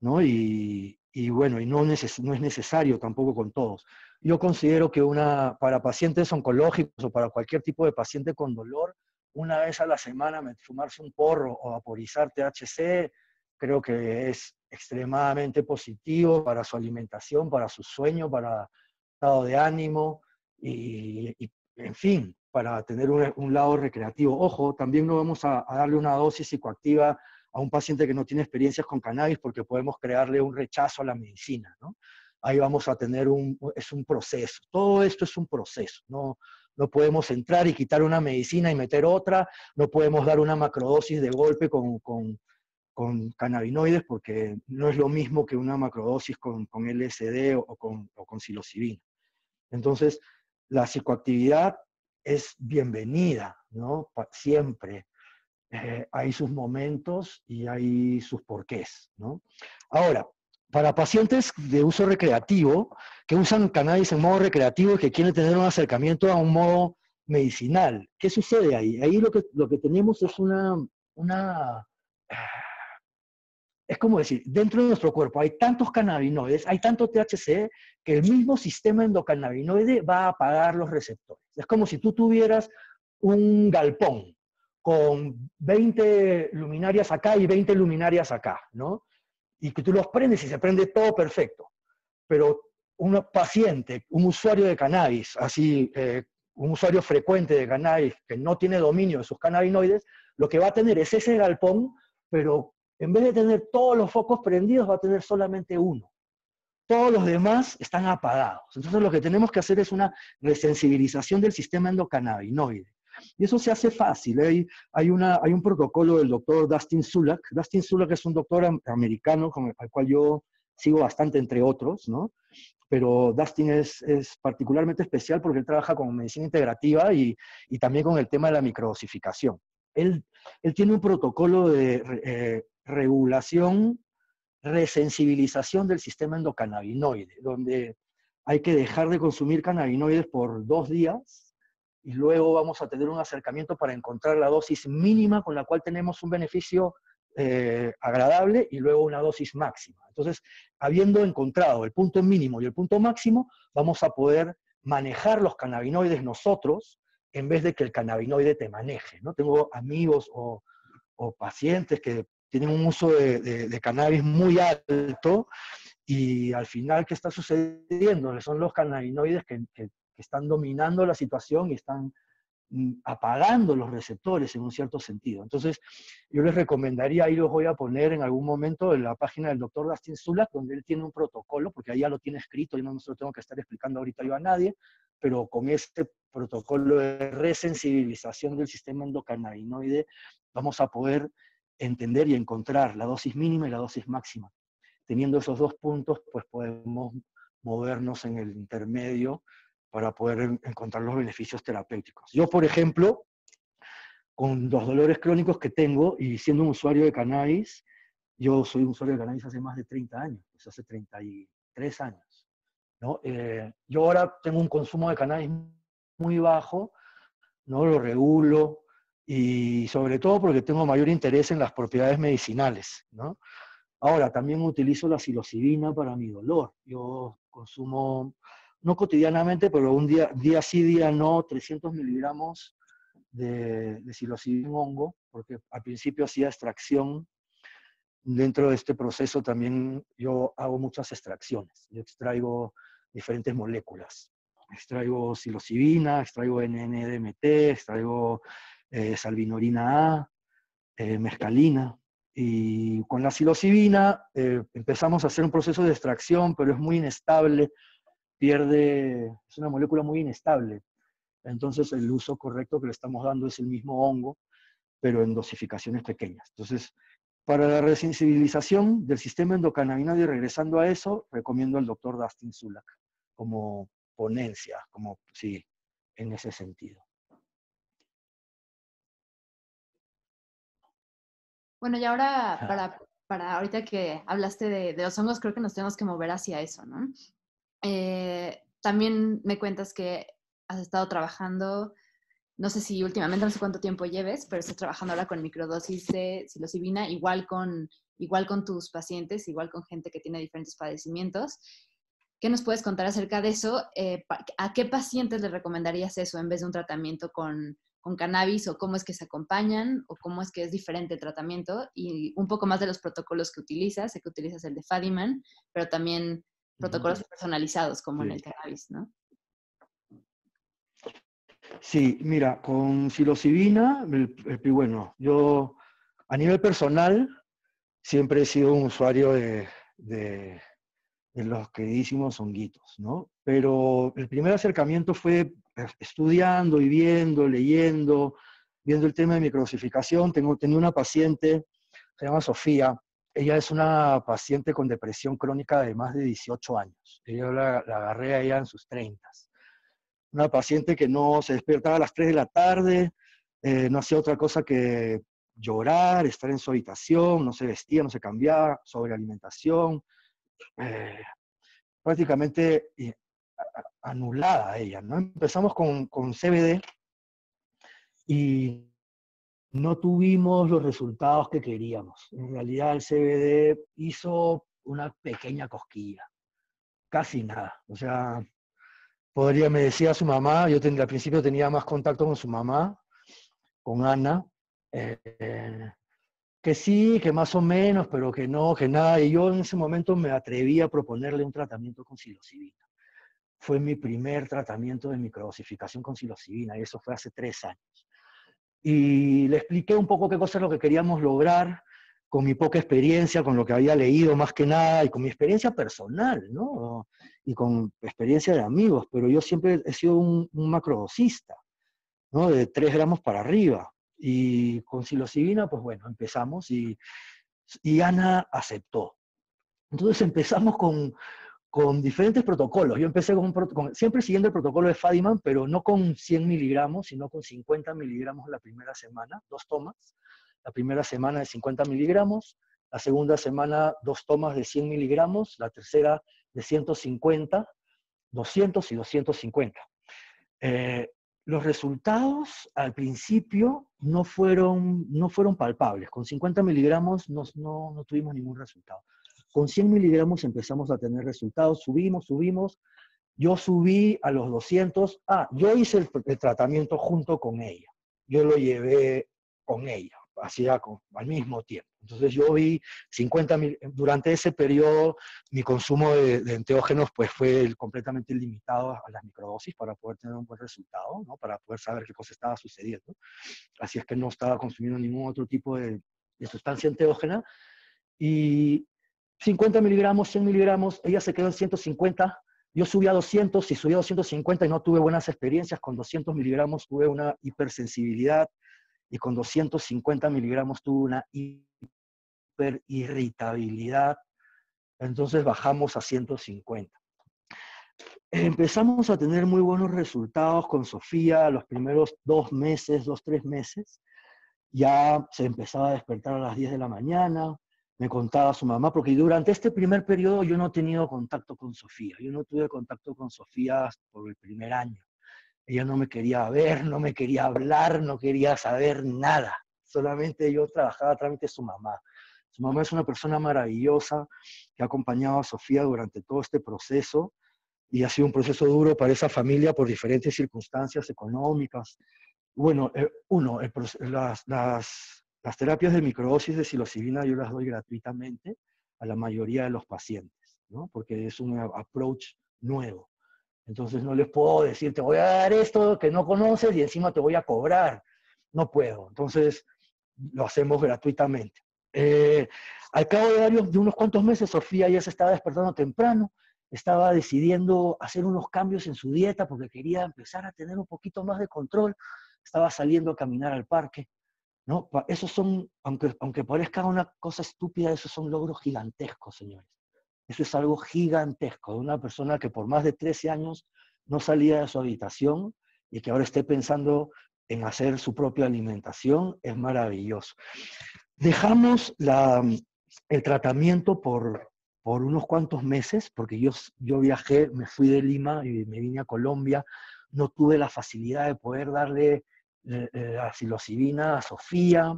¿no? Y, bueno, y no, no es necesario tampoco con todos. yo considero que una, para pacientes oncológicos o para cualquier tipo de paciente con dolor, una vez a la semana fumarse un porro o vaporizar THC, creo que es extremadamente positivo para su alimentación, para su sueño, para estado de ánimo y, en fin, para tener un, lado recreativo. Ojo, también no vamos a, a, darle una dosis psicoactiva a un paciente que no tiene experiencias con cannabis porque podemos crearle un rechazo a la medicina, ¿no? ahí vamos a tener un, es un proceso. Todo esto es un proceso. No, no podemos entrar y quitar una medicina y meter otra, no podemos dar una macrodosis de golpe con, con, con cannabinoides porque no es lo mismo que una macrodosis con, con LSD o, con, o con psilocibina. Entonces, la psicoactividad es bienvenida, ¿no? Siempre. Eh, hay sus momentos y hay sus porqués, ¿no? Ahora, para pacientes de uso recreativo, que usan cannabis en modo recreativo y que quieren tener un acercamiento a un modo medicinal, ¿qué sucede ahí? Ahí lo que, lo que tenemos es una, una... Es como decir, dentro de nuestro cuerpo hay tantos cannabinoides, hay tanto THC, que el mismo sistema endocannabinoide va a apagar los receptores. Es como si tú tuvieras un galpón con 20 luminarias acá y 20 luminarias acá, ¿no? Y que tú los prendes y se prende todo perfecto. Pero un paciente, un usuario de cannabis, así, eh, un usuario frecuente de cannabis que no tiene dominio de sus cannabinoides, lo que va a tener es ese galpón, pero en vez de tener todos los focos prendidos, va a tener solamente uno. Todos los demás están apagados. Entonces lo que tenemos que hacer es una resensibilización del sistema endocannabinoide. Y eso se hace fácil. Hay, hay, una, hay un protocolo del doctor Dustin Sulak. Dustin Sulak es un doctor americano con el, al cual yo sigo bastante, entre otros, ¿no? Pero Dustin es, es particularmente especial porque él trabaja con medicina integrativa y, y también con el tema de la microdosificación. Él, él tiene un protocolo de eh, regulación, resensibilización del sistema endocannabinoide, donde hay que dejar de consumir cannabinoides por dos días y luego vamos a tener un acercamiento para encontrar la dosis mínima con la cual tenemos un beneficio eh, agradable y luego una dosis máxima. Entonces, habiendo encontrado el punto mínimo y el punto máximo, vamos a poder manejar los cannabinoides nosotros en vez de que el cannabinoide te maneje. ¿no? Tengo amigos o, pacientes que tienen un uso de, cannabis muy alto y al final, ¿qué está sucediendo? Son los cannabinoides que, están dominando la situación y están mm, apagando los receptores en un cierto sentido. Entonces, yo les recomendaría, ahí los voy a poner en algún momento en la página del doctor Dustin Sulak, donde él tiene un protocolo, porque ahí ya lo tiene escrito, yo no se lo tengo que estar explicando ahorita yo a nadie, pero con este protocolo de resensibilización del sistema endocannabinoide vamos a poder entender y encontrar la dosis mínima y la dosis máxima. Teniendo esos dos puntos, pues podemos movernos en el intermedio para poder encontrar los beneficios terapéuticos. Yo, por ejemplo, con los dolores crónicos que tengo y siendo un usuario de cannabis, yo soy un usuario de cannabis hace más de 30 años, pues hace 33 años. ¿no? Eh, yo ahora tengo un consumo de cannabis muy bajo, ¿no? lo regulo y sobre todo porque tengo mayor interés en las propiedades medicinales. ¿no? Ahora, también utilizo la psilocibina para mi dolor. Yo consumo no cotidianamente, pero un día, día sí, día no, 300 miligramos de, de hongo, porque al principio hacía extracción. Dentro de este proceso también yo hago muchas extracciones. Yo extraigo diferentes moléculas. Extraigo psilocibina, extraigo NNDMT, extraigo eh, salvinorina A, eh, mescalina. Y con la psilocibina eh, empezamos a hacer un proceso de extracción, pero es muy inestable pierde, es una molécula muy inestable. Entonces el uso correcto que le estamos dando es el mismo hongo, pero en dosificaciones pequeñas. Entonces, para la resensibilización del sistema endocannabinoide, regresando a eso, recomiendo al doctor Dustin Sulak como ponencia, como sí, en ese sentido. Bueno, y ahora, para, para ahorita que hablaste de, de, los hongos, creo que nos tenemos que mover hacia eso, ¿no? Eh, también me cuentas que has estado trabajando, no sé si últimamente, no sé cuánto tiempo lleves, pero estás trabajando ahora con microdosis de psilocibina, igual con, igual con tus pacientes, igual con gente que tiene diferentes padecimientos. ¿Qué nos puedes contar acerca de eso? Eh, ¿A qué pacientes les recomendarías eso en vez de un tratamiento con, con, cannabis o cómo es que se acompañan o cómo es que es diferente el tratamiento? Y un poco más de los protocolos que utilizas. Sé que utilizas el de Fadiman, pero también protocolos personalizados como en el cannabis, ¿no? Sí, mira, con psilocibina, bueno, yo a nivel personal siempre he sido un usuario de, de, los queridísimos honguitos, ¿no? Pero el primer acercamiento fue eh, estudiando y viendo, leyendo, viendo el tema de microdosificación. Tengo, tenía una paciente, se llama Sofía, ella es una paciente con depresión crónica de más de 18 años. Yo la, agarré a ella en sus 30. Una paciente que no se despertaba a las 3 de la tarde, eh, no hacía otra cosa que llorar, estar en su habitación, no se vestía, no se cambiaba, sobre alimentación, eh, prácticamente eh, anulada ella, ¿no? Empezamos con, con CBD y no tuvimos los resultados que queríamos. En realidad el CBD hizo una pequeña cosquilla, casi nada. O sea, podría, me decía su mamá, yo al principio tenía más contacto con su mamá, con Ana, eh, que sí, que más o menos, pero que no, que nada. Y yo en ese momento me atreví a proponerle un tratamiento con psilocibina. Fue mi primer tratamiento de microdosificación con psilocibina y eso fue hace tres años. Y le expliqué un poco qué cosa es lo que queríamos lograr con mi poca experiencia, con lo que había leído más que nada y con mi experiencia personal, ¿no? Y con experiencia de amigos, pero yo siempre he sido un, un macrodosista, ¿no? De tres gramos para arriba. Y con psilocibina, pues bueno, empezamos y, y Ana aceptó. Entonces empezamos con, con diferentes protocolos. Yo empecé con, con, siempre siguiendo el protocolo de Fadiman, pero no con 100 miligramos, sino con 50 miligramos la primera semana, dos tomas. La primera semana de 50 miligramos, la segunda semana dos tomas de 100 miligramos, la tercera de 150, 200 y 250. Eh, los resultados al principio no fueron, no fueron palpables. Con 50 miligramos no, no, tuvimos ningún resultado. Con 100 miligramos empezamos a tener resultados, subimos, subimos. Yo subí a los 200. Ah, yo hice el tratamiento junto con ella. Yo lo llevé con ella hacía al mismo tiempo. Entonces yo vi 50 mil, durante ese periodo mi consumo de, enteógenos pues fue completamente limitado a las microdosis para poder tener un buen resultado, ¿no? para poder saber qué cosa estaba sucediendo. Así es que no estaba consumiendo ningún otro tipo de, de sustancia enteógena. Y 50 miligramos, 100 miligramos, ella se quedó en 150, yo subí a 200 y subí a 250 y no tuve buenas experiencias. Con 200 miligramos tuve una hipersensibilidad, y con 250 miligramos tuvo una hiperirritabilidad, entonces bajamos a 150. Empezamos a tener muy buenos resultados con Sofía los primeros dos meses, dos, tres meses. Ya se empezaba a despertar a las 10 de la mañana, me contaba su mamá, porque durante este primer periodo yo no he tenido contacto con Sofía, yo no tuve contacto con Sofía por el primer año. Ella no me quería ver, no me quería hablar, no quería saber nada. Solamente yo trabajaba a trámite de su mamá. Su mamá es una persona maravillosa que ha acompañado a Sofía durante todo este proceso y ha sido un proceso duro para esa familia por diferentes circunstancias económicas. Bueno, eh, uno, las, las, las, terapias de microdosis de psilocibina yo las doy gratuitamente a la mayoría de los pacientes, ¿no? porque es un approach nuevo. Entonces no les puedo decir, te voy a dar esto que no conoces y encima te voy a cobrar. No puedo. Entonces lo hacemos gratuitamente. Eh, al cabo de, varios, de unos cuantos meses, Sofía ya se estaba despertando temprano, estaba decidiendo hacer unos cambios en su dieta porque quería empezar a tener un poquito más de control, estaba saliendo a caminar al parque. ¿No? Esos son, aunque, aunque parezca una cosa estúpida, esos son logros gigantescos, señores. Eso es algo gigantesco, de una persona que por más de 13 años no salía de su habitación y que ahora esté pensando en hacer su propia alimentación, es maravilloso. Dejamos el tratamiento por, por unos cuantos meses, porque yo, yo viajé, me fui de Lima y me vine a Colombia, no tuve la facilidad de poder darle la psilocibina a Sofía,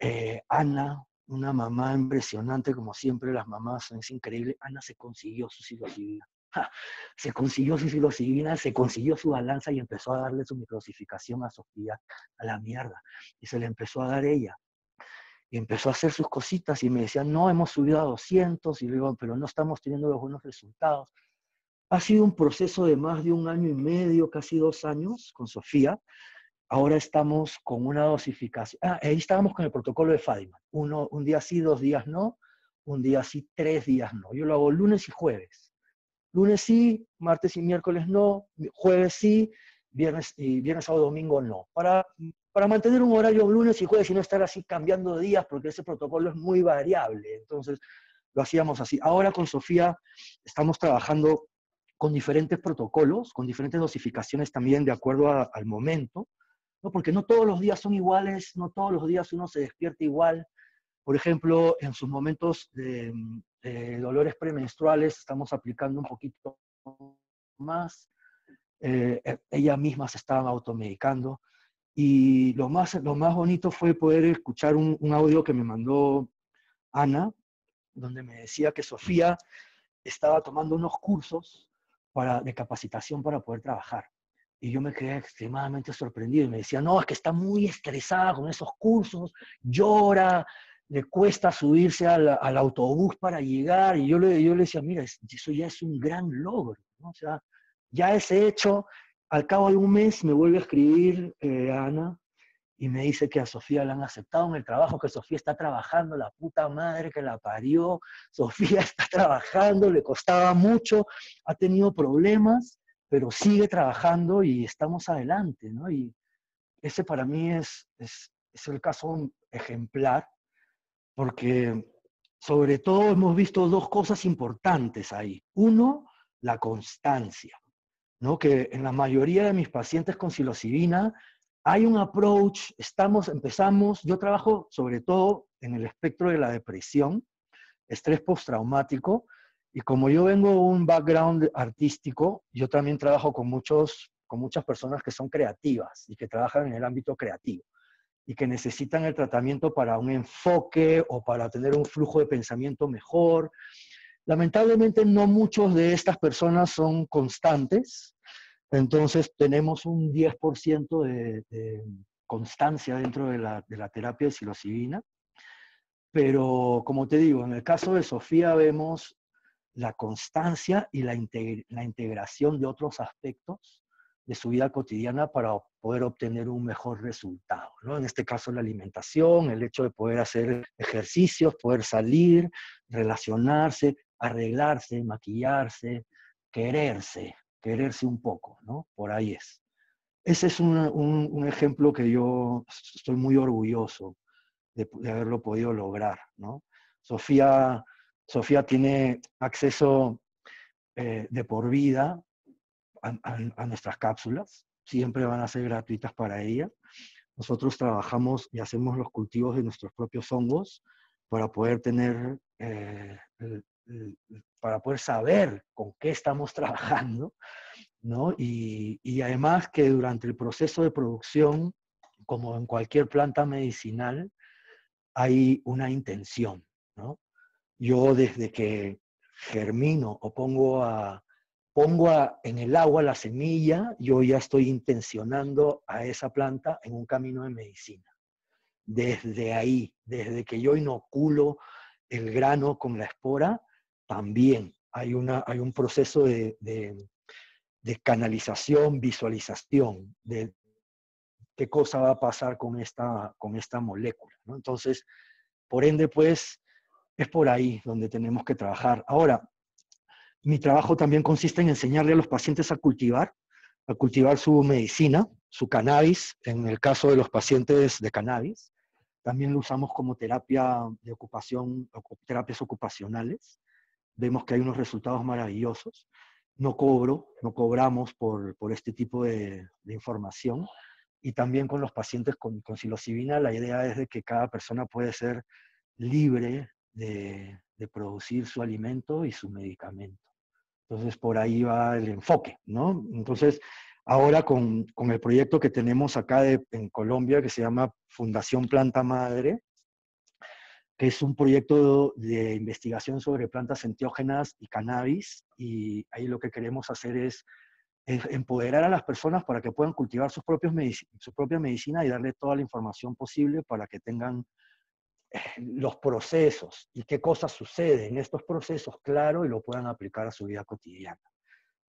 eh, Ana, una mamá impresionante, como siempre las mamás, es increíble. Ana se consiguió su psilocibina. se consiguió su psilocibina, se consiguió su balanza y empezó a darle su microdosificación a Sofía a la mierda. Y se le empezó a dar ella. Y empezó a hacer sus cositas y me decía, no, hemos subido a 200. Y digo, pero no estamos teniendo los buenos resultados. Ha sido un proceso de más de un año y medio, casi dos años con Sofía. Ahora estamos con una dosificación. Ah, ahí estábamos con el protocolo de Fadiman. Un día sí, dos días no. Un día sí, tres días no. Yo lo hago lunes y jueves. Lunes sí, martes y miércoles no. Jueves sí, viernes y viernes, sábado, domingo no. Para, para mantener un horario lunes y jueves y no estar así cambiando de días, porque ese protocolo es muy variable. Entonces, lo hacíamos así. Ahora con Sofía estamos trabajando con diferentes protocolos, con diferentes dosificaciones también de acuerdo al momento, ¿no? porque no todos los días son iguales, no todos los días uno se despierta igual. Por ejemplo, en sus momentos de, dolores premenstruales estamos aplicando un poquito más. Eh, e, ella misma se estaba automedicando. Y lo más, lo más bonito fue poder escuchar un, un audio que me mandó Ana, donde me decía que Sofía estaba tomando unos cursos de capacitación para poder trabajar. Y yo me quedé extremadamente sorprendido y me decía, no, es que está muy estresada con esos cursos, llora, le cuesta subirse al, al autobús para llegar. Y yo le, yo le decía, mira, eso ya es un gran logro. ¿no? O sea, ya ese hecho, al cabo de un mes me vuelve a escribir eh, Ana y me dice que a Sofía la han aceptado en el trabajo, que Sofía está trabajando, la puta madre que la parió, Sofía está trabajando, le costaba mucho, ha tenido problemas, pero sigue trabajando y estamos adelante, ¿no? Y ese para mí es, es, es el caso ejemplar, porque sobre todo hemos visto dos cosas importantes ahí. Uno, la constancia, ¿no? Que en la mayoría de mis pacientes con psilocibina, hay un approach, estamos, empezamos, yo trabajo sobre todo en el espectro de la depresión, estrés postraumático, y como yo vengo de un background artístico, yo también trabajo con, muchos, con muchas personas que son creativas y que trabajan en el ámbito creativo y que necesitan el tratamiento para un enfoque o para tener un flujo de pensamiento mejor. Lamentablemente no muchos de estas personas son constantes, entonces tenemos un 10% de, de, constancia dentro de la, de la terapia de psilocibina, pero como te digo, en el caso de Sofía vemos la constancia y la, la integración de otros aspectos de su vida cotidiana para poder obtener un mejor resultado. ¿no? En este caso la alimentación, el hecho de poder hacer ejercicios, poder salir, relacionarse, arreglarse, maquillarse, quererse, quererse un poco, ¿no? Por ahí es. Ese es un, un, ejemplo que yo estoy muy orgulloso de, haberlo podido lograr, ¿no? Sofía, Sofía tiene acceso eh, de por vida a, nuestras cápsulas, siempre van a ser gratuitas para ella. Nosotros trabajamos y hacemos los cultivos de nuestros propios hongos para poder tener eh, para poder saber con qué estamos trabajando, ¿no? Y, y, además que durante el proceso de producción, como en cualquier planta medicinal, hay una intención, ¿no? Yo desde que germino o pongo, a, pongo a, en el agua la semilla, yo ya estoy intencionando a esa planta en un camino de medicina. Desde ahí, desde que yo inoculo el grano con la espora, también hay, una, hay un proceso de, de, canalización, visualización de qué cosa va a pasar con esta, con esta molécula. Entonces, por ende, pues, es por ahí donde tenemos que trabajar. Ahora, mi trabajo también consiste en enseñarle a los pacientes a cultivar, a cultivar su medicina, su cannabis, en el caso de los pacientes de cannabis. También lo usamos como terapia de ocupación, terapias ocupacionales vemos que hay unos resultados maravillosos. No cobro, no cobramos por, por este tipo de, información. Y también con los pacientes con, con psilocibina, la idea es de que cada persona puede ser libre de, producir su alimento y su medicamento. Entonces, por ahí va el enfoque, ¿no? Entonces, ahora con, con el proyecto que tenemos acá de, en Colombia, que se llama Fundación Planta Madre, que es un proyecto de investigación sobre plantas enteógenas y cannabis, y ahí lo que queremos hacer es, empoderar a las personas para que puedan cultivar sus propios su propia medicina y darle toda la información posible para que tengan los procesos y qué cosas suceden en estos procesos claro y lo puedan aplicar a su vida cotidiana.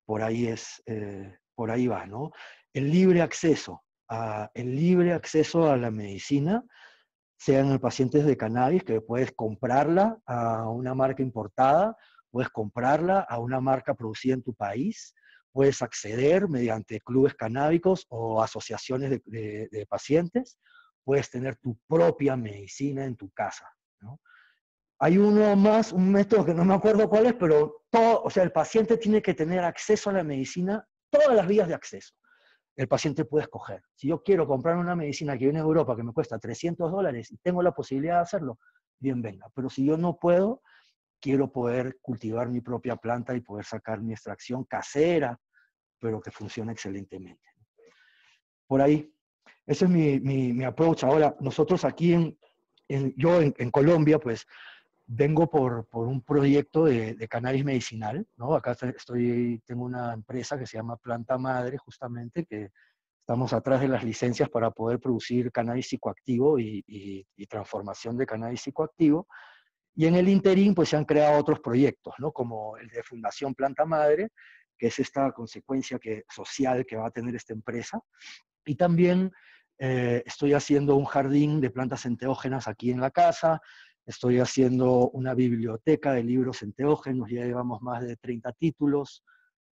Por ahí es, eh, por ahí va, ¿no? El libre acceso, a, el libre acceso a la medicina sean pacientes de cannabis, que puedes comprarla a una marca importada, puedes comprarla a una marca producida en tu país, puedes acceder mediante clubes canábicos o asociaciones de, pacientes, puedes tener tu propia medicina en tu casa. Hay uno más, un método que no me acuerdo cuál es, pero todo, o sea, el paciente tiene que tener acceso a la medicina, todas las vías de acceso el paciente puede escoger. Si yo quiero comprar una medicina que viene de Europa que me cuesta 300 dólares y tengo la posibilidad de hacerlo, bien venga. Pero si yo no puedo, quiero poder cultivar mi propia planta y poder sacar mi extracción casera, pero que funcione excelentemente. Por ahí, ese es mi, mi, approach. Ahora, nosotros aquí en, yo en, en Colombia, pues vengo por, por un proyecto de, de, cannabis medicinal, ¿no? Acá estoy, tengo una empresa que se llama Planta Madre, justamente, que estamos atrás de las licencias para poder producir cannabis psicoactivo y, y, transformación de cannabis psicoactivo. Y en el interín, pues se han creado otros proyectos, ¿no? Como el de Fundación Planta Madre, que es esta consecuencia que, social que va a tener esta empresa. Y también eh, estoy haciendo un jardín de plantas enteógenas aquí en la casa, Estoy haciendo una biblioteca de libros enteógenos, ya llevamos más de 30 títulos,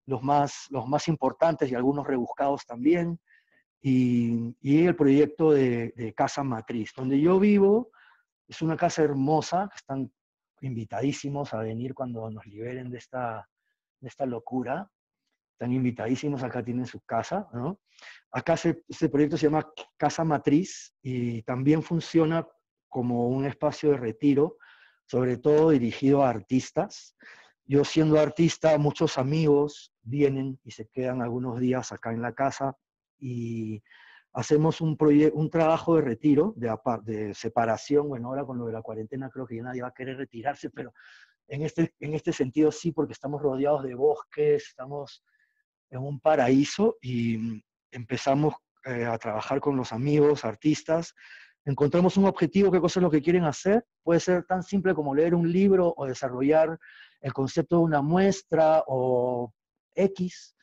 los más, los más importantes y algunos rebuscados también. Y, el proyecto de, Casa Matriz, donde yo vivo, es una casa hermosa, que están invitadísimos a venir cuando nos liberen de esta, de esta locura. Están invitadísimos, acá tienen su casa, ¿no? Acá este proyecto se llama Casa Matriz y también funciona como un espacio de retiro, sobre todo dirigido a artistas. Yo siendo artista, muchos amigos vienen y se quedan algunos días acá en la casa y hacemos un, un trabajo de retiro, de, de separación. Bueno, ahora con lo de la cuarentena creo que ya nadie va a querer retirarse, pero en este, en este sentido sí, porque estamos rodeados de bosques, estamos en un paraíso y empezamos eh, a trabajar con los amigos, artistas, encontramos un objetivo, qué cosa es lo que quieren hacer. Puede ser tan simple como leer un libro o desarrollar el concepto de una muestra o X.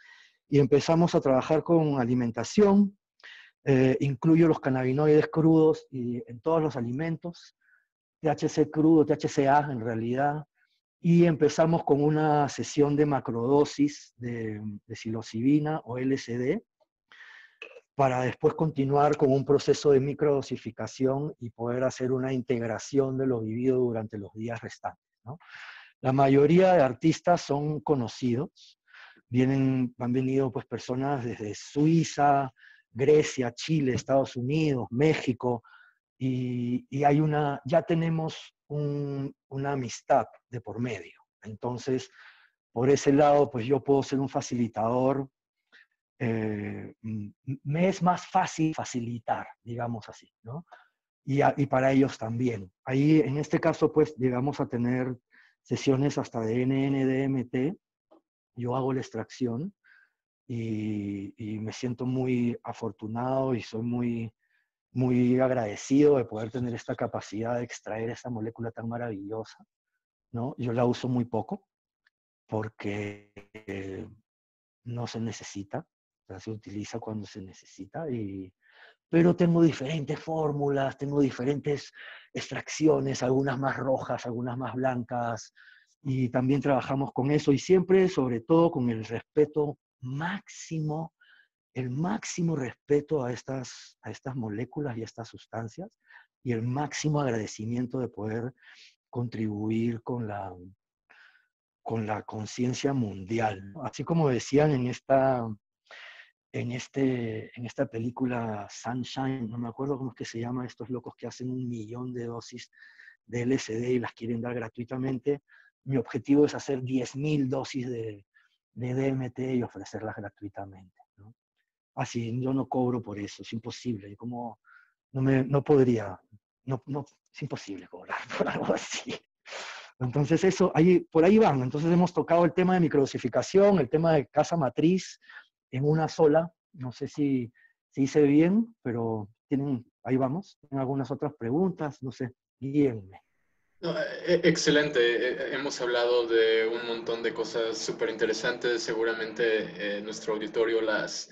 Y empezamos a trabajar con alimentación. Eh, incluyo los cannabinoides crudos y en todos los alimentos. THC crudo, THCA en realidad. Y empezamos con una sesión de macrodosis de, de psilocibina o LSD para después continuar con un proceso de microdosificación y poder hacer una integración de lo vivido durante los días restantes. La mayoría de artistas son conocidos, vienen, han venido pues personas desde Suiza, Grecia, Chile, Estados Unidos, México, y, hay una, ya tenemos una amistad de por medio. Entonces, por ese lado, pues yo puedo ser un facilitador eh, me es más fácil facilitar, digamos así, ¿no? Y, y, para ellos también. Ahí, en este caso, pues llegamos a tener sesiones hasta de NNDMT. Yo hago la extracción y, me siento muy afortunado y soy muy, muy agradecido de poder tener esta capacidad de extraer esta molécula tan maravillosa, ¿no? Yo la uso muy poco porque eh, no se necesita se utiliza cuando se necesita, y, pero tengo diferentes fórmulas, tengo diferentes extracciones, algunas más rojas, algunas más blancas, y también trabajamos con eso, y siempre, sobre todo, con el respeto máximo, el máximo respeto a estas, a estas moléculas y a estas sustancias, y el máximo agradecimiento de poder contribuir con la con la conciencia mundial. Así como decían en esta en, este, en esta película Sunshine, no me acuerdo cómo es que se llama, estos locos que hacen un millón de dosis de LSD y las quieren dar gratuitamente. Mi objetivo es hacer 10.000 dosis de, de, DMT y ofrecerlas gratuitamente. Así, yo no cobro por eso, es imposible. Como no, me, no podría, no, no, es imposible cobrar por algo así. Entonces, eso, ahí, por ahí van. Entonces, hemos tocado el tema de microdosificación, el tema de casa matriz en una sola. No sé si, si hice bien, pero tienen, ahí vamos. Tienen algunas otras preguntas, no sé, guíenme. E, excelente. E, hemos hablado de un montón de cosas súper interesantes. Seguramente eh, nuestro auditorio las,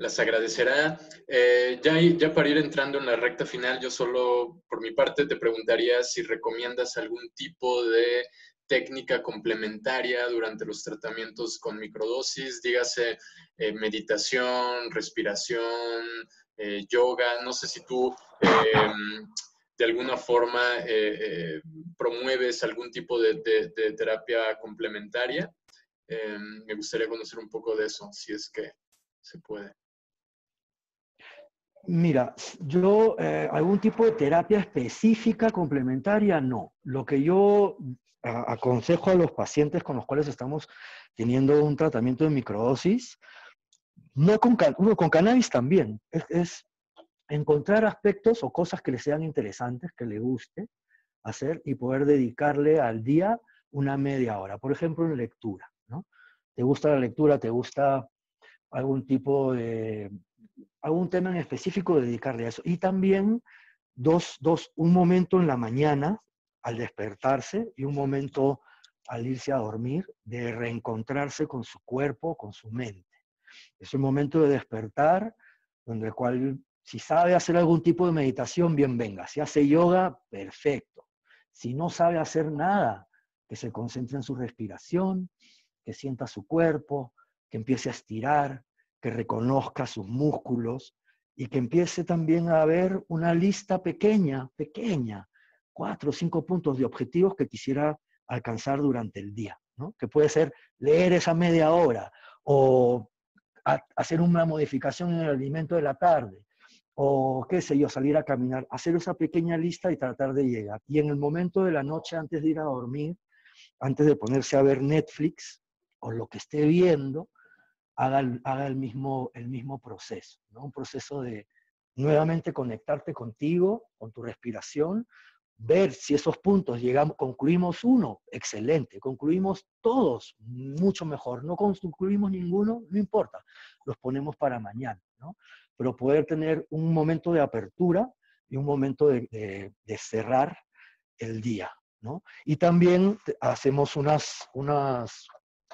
las agradecerá. Eh, ya, ya para ir entrando en la recta final, yo solo por mi parte te preguntaría si recomiendas algún tipo de técnica complementaria durante los tratamientos con microdosis, dígase eh, meditación, respiración, eh, yoga. No sé si tú em, de alguna forma promueves algún tipo de, terapia complementaria. Em, me gustaría conocer un poco de eso, si es que se puede. Mira, yo eh, algún tipo de terapia específica complementaria, no. Lo que yo aconsejo a los pacientes con los cuales estamos teniendo un tratamiento de microdosis, no con, con cannabis también, es, encontrar aspectos o cosas que les sean interesantes, que le guste hacer y poder dedicarle al día una media hora. Por ejemplo, en lectura, ¿no? ¿Te gusta la lectura? ¿Te gusta algún tipo de algún tema en específico dedicarle a eso. Y también dos, dos, un momento en la mañana al despertarse y un momento al irse a dormir de reencontrarse con su cuerpo, con su mente. Es un momento de despertar donde el cual si sabe hacer algún tipo de meditación, bien venga. Si hace yoga, perfecto. Si no sabe hacer nada, que se concentre en su respiración, que sienta su cuerpo, que empiece a estirar, que reconozca sus músculos y que empiece también a ver una lista pequeña, pequeña, cuatro o cinco puntos de objetivos que quisiera alcanzar durante el día, ¿no? que puede ser leer esa media hora o hacer una modificación en el alimento de la tarde o qué sé yo, salir a caminar, hacer esa pequeña lista y tratar de llegar. Y en el momento de la noche, antes de ir a dormir, antes de ponerse a ver Netflix o lo que esté viendo, haga, el, mismo, el mismo proceso, ¿no? Un proceso de nuevamente conectarte contigo, con tu respiración, ver si esos puntos llegamos, concluimos uno, excelente, concluimos todos, mucho mejor, no concluimos ninguno, no importa, los ponemos para mañana, ¿no? Pero poder tener un momento de apertura y un momento de, de cerrar el día, ¿no? Y también hacemos unas, unas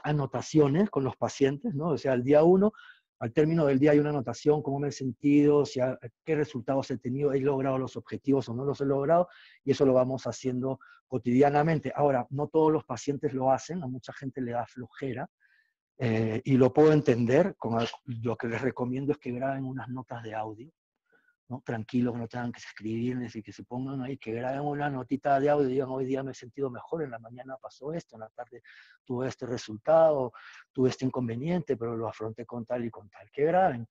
anotaciones con los pacientes, ¿no? O sea, al día uno, al término del día hay una anotación, cómo me he sentido, si qué resultados he tenido, he logrado los objetivos o no los he logrado, y eso lo vamos haciendo cotidianamente. Ahora, no todos los pacientes lo hacen, a mucha gente le da flojera, eh, y lo puedo entender, con lo que les recomiendo es que graben unas notas de audio, ¿no? tranquilos, que no tengan que escribir, y que se pongan ahí, que graben una notita de audio y digan, hoy día me he sentido mejor, en la mañana pasó esto, en la tarde tuve este resultado, tuve este inconveniente, pero lo afronté con tal y con tal. Que graben,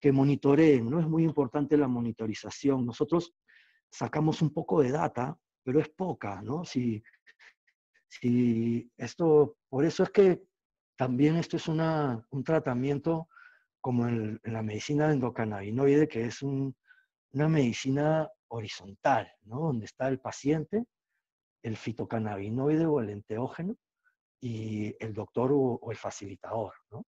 que monitoreen, ¿no? Es muy importante la monitorización. Nosotros sacamos un poco de data, pero es poca, ¿no? Si, si esto, por eso es que también esto es una, un tratamiento como en, en la medicina endocannabinoide, que es un, una medicina horizontal, ¿no? Donde está el paciente, el fitocannabinoide o el enteógeno y el doctor o, el facilitador, ¿no?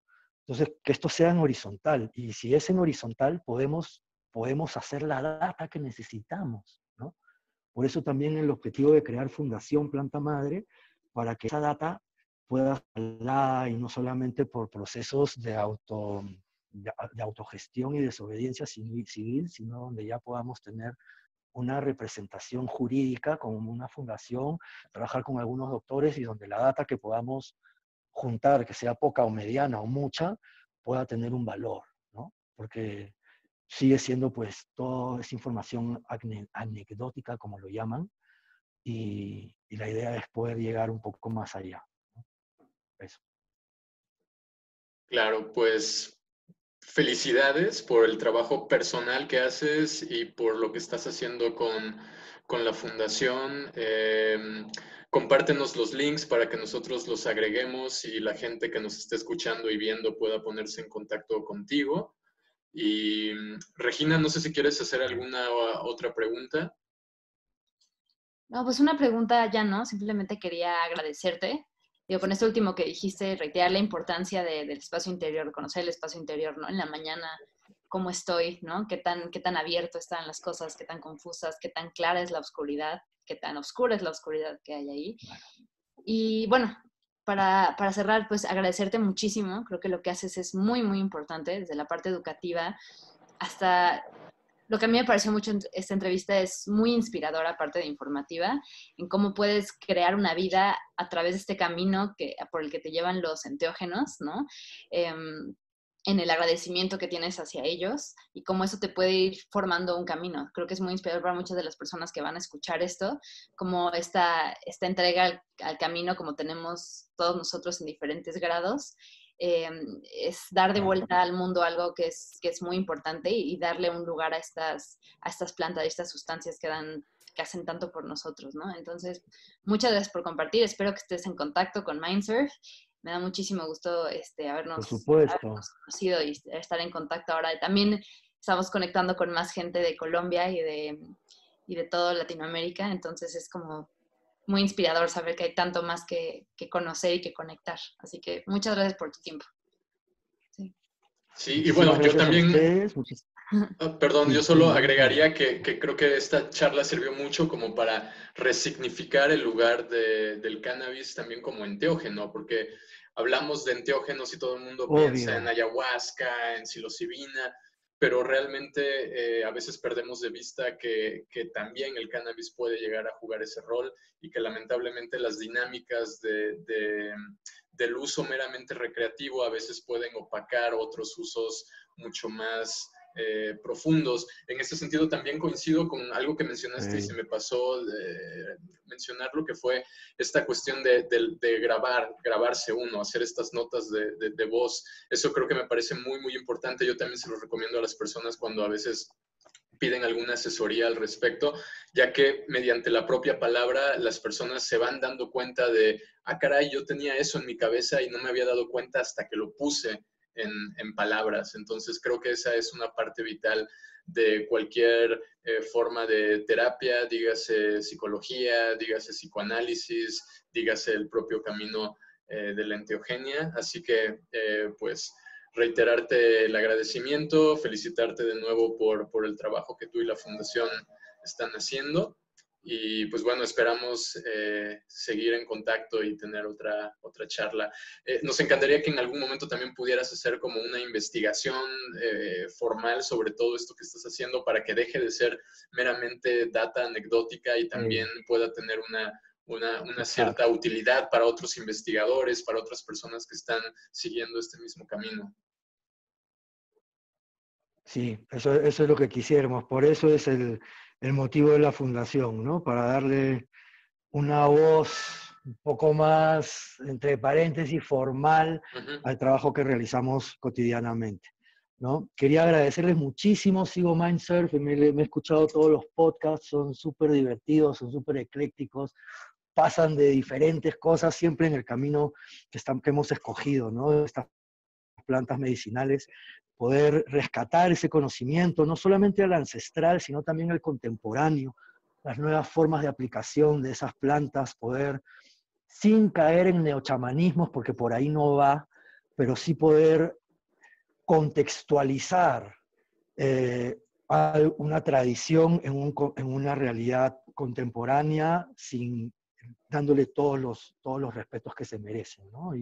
Entonces, que esto sea en horizontal. Y si es en horizontal, podemos, podemos hacer la data que necesitamos, ¿no? Por eso también el objetivo de crear Fundación Planta Madre, para que esa data pueda hablar y no solamente por procesos de auto de, autogestión y desobediencia civil, sino donde ya podamos tener una representación jurídica como una fundación, trabajar con algunos doctores y donde la data que podamos juntar, que sea poca o mediana o mucha, pueda tener un valor, ¿no? Porque sigue siendo pues toda esa información anecdótica, como lo llaman, y, la idea es poder llegar un poco más allá. Eso. Claro, pues felicidades por el trabajo personal que haces y por lo que estás haciendo con, la fundación. Em, compártenos los links para que nosotros los agreguemos y la gente que nos esté escuchando y viendo pueda ponerse en contacto contigo. Y Regina, no sé si quieres hacer alguna otra pregunta. No, pues una pregunta ya no, simplemente quería agradecerte. Digo, con esto último que dijiste, reiterar la importancia del espacio interior, conocer el espacio interior, ¿no? En la mañana, cómo estoy, ¿no? Qué tan, qué tan abierto están las cosas, qué tan confusas, qué tan clara es la oscuridad, qué tan oscura es la oscuridad que hay ahí. Y bueno, para, para, cerrar, pues agradecerte muchísimo. Creo que lo que haces es muy, muy importante desde la parte educativa hasta lo que a mí me pareció mucho en esta entrevista es muy inspiradora, aparte de informativa, en cómo puedes crear una vida a través de este camino que, por el que te llevan los enteógenos, ¿no? Em, en el agradecimiento que tienes hacia ellos y cómo eso te puede ir formando un camino. Creo que es muy inspirador para muchas de las personas que van a escuchar esto, como esta, esta entrega al, al camino, como tenemos todos nosotros en diferentes grados, eh, es dar de vuelta al mundo algo que es, que es muy importante y, darle un lugar a estas, a estas plantas, a estas sustancias que dan que hacen tanto por nosotros, ¿no? Entonces, muchas gracias por compartir. Espero que estés en contacto con Mindsurf. Me da muchísimo gusto este, habernos, conocido y estar en contacto ahora. También estamos conectando con más gente de Colombia y de, y de toda Latinoamérica, entonces es como muy inspirador saber que hay tanto más que, conocer y que conectar. Así que muchas gracias por tu tiempo. Sí, y bueno, yo también... Ah, perdón, yo solo agregaría que, creo que esta charla sirvió mucho como para resignificar el lugar del cannabis también como enteógeno, porque hablamos de enteógenos y todo el mundo piensa en ayahuasca, en psilocibina, pero realmente eh, a veces perdemos de vista que, también el cannabis puede llegar a jugar ese rol y que lamentablemente las dinámicas del uso meramente recreativo a veces pueden opacar otros usos mucho más eh, profundos. En ese sentido también coincido con algo que mencionaste y se me pasó de mencionarlo, que fue esta cuestión de, grabar, grabarse uno, hacer estas notas de, de, voz. Eso creo que me parece muy, muy importante. Yo también se lo recomiendo a las personas cuando a veces piden alguna asesoría al respecto, ya que mediante la propia palabra las personas se van dando cuenta de, ah, caray, yo tenía eso en mi cabeza y no me había dado cuenta hasta que lo puse en, palabras. Entonces creo que esa es una parte vital de cualquier eh, forma de terapia, dígase psicología, dígase psicoanálisis, dígase el propio camino eh, de la enteogenia. Así que, eh, pues, reiterarte el agradecimiento, felicitarte de nuevo por, por el trabajo que tú y la Fundación están haciendo. Y pues bueno, esperamos eh, seguir en contacto y tener otra, otra charla. Eh, nos encantaría que en algún momento también pudieras hacer como una investigación eh, formal sobre todo esto que estás haciendo para que deje de ser meramente data anecdótica y también pueda tener una, una, una, cierta utilidad para otros investigadores, para otras personas que están siguiendo este mismo camino. Sí, eso, eso es lo que quisiéramos. Por eso es el, el motivo de la fundación, ¿no? Para darle una voz un poco más, entre paréntesis, formal al trabajo que realizamos cotidianamente. ¿no? Quería agradecerles muchísimo, sigo Mindsurf, me, me he escuchado todos los podcasts, son súper divertidos, son súper eclécticos, pasan de diferentes cosas siempre en el camino que, están, que hemos escogido, ¿no? estas plantas medicinales, poder rescatar ese conocimiento, no solamente al ancestral, sino también al contemporáneo, las nuevas formas de aplicación de esas plantas, poder, sin caer en neochamanismos, porque por ahí no va, pero sí poder contextualizar eh, una tradición en, una realidad contemporánea sin dándole todos los, todos los respetos que se merecen, ¿no?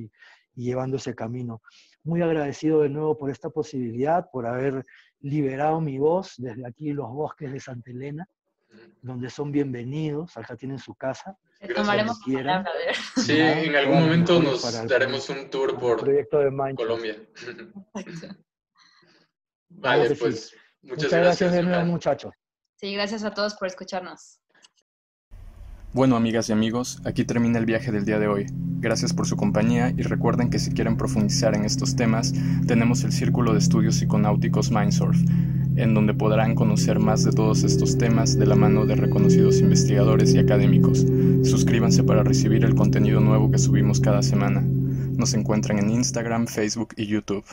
Y llevando ese camino. Muy agradecido de nuevo por esta posibilidad, por haber liberado mi voz desde aquí los bosques de Santa Elena, donde son bienvenidos, acá tienen su casa. Tomaremos Sí, en algún momento nos daremos un tour por proyecto de Colombia. vale, pues muchas, muchas gracias de nuevo, muchachos. Sí, gracias a todos por escucharnos. Bueno, amigas y amigos, aquí termina el viaje del día de hoy. Gracias por su compañía y recuerden que si quieren profundizar en estos temas, tenemos el Círculo de Estudios Psiconáuticos Mindsurf, en donde podrán conocer más de todos estos temas de la mano de reconocidos investigadores y académicos. Suscríbanse para recibir el contenido nuevo que subimos cada semana. Nos encuentran en Instagram, Facebook y YouTube.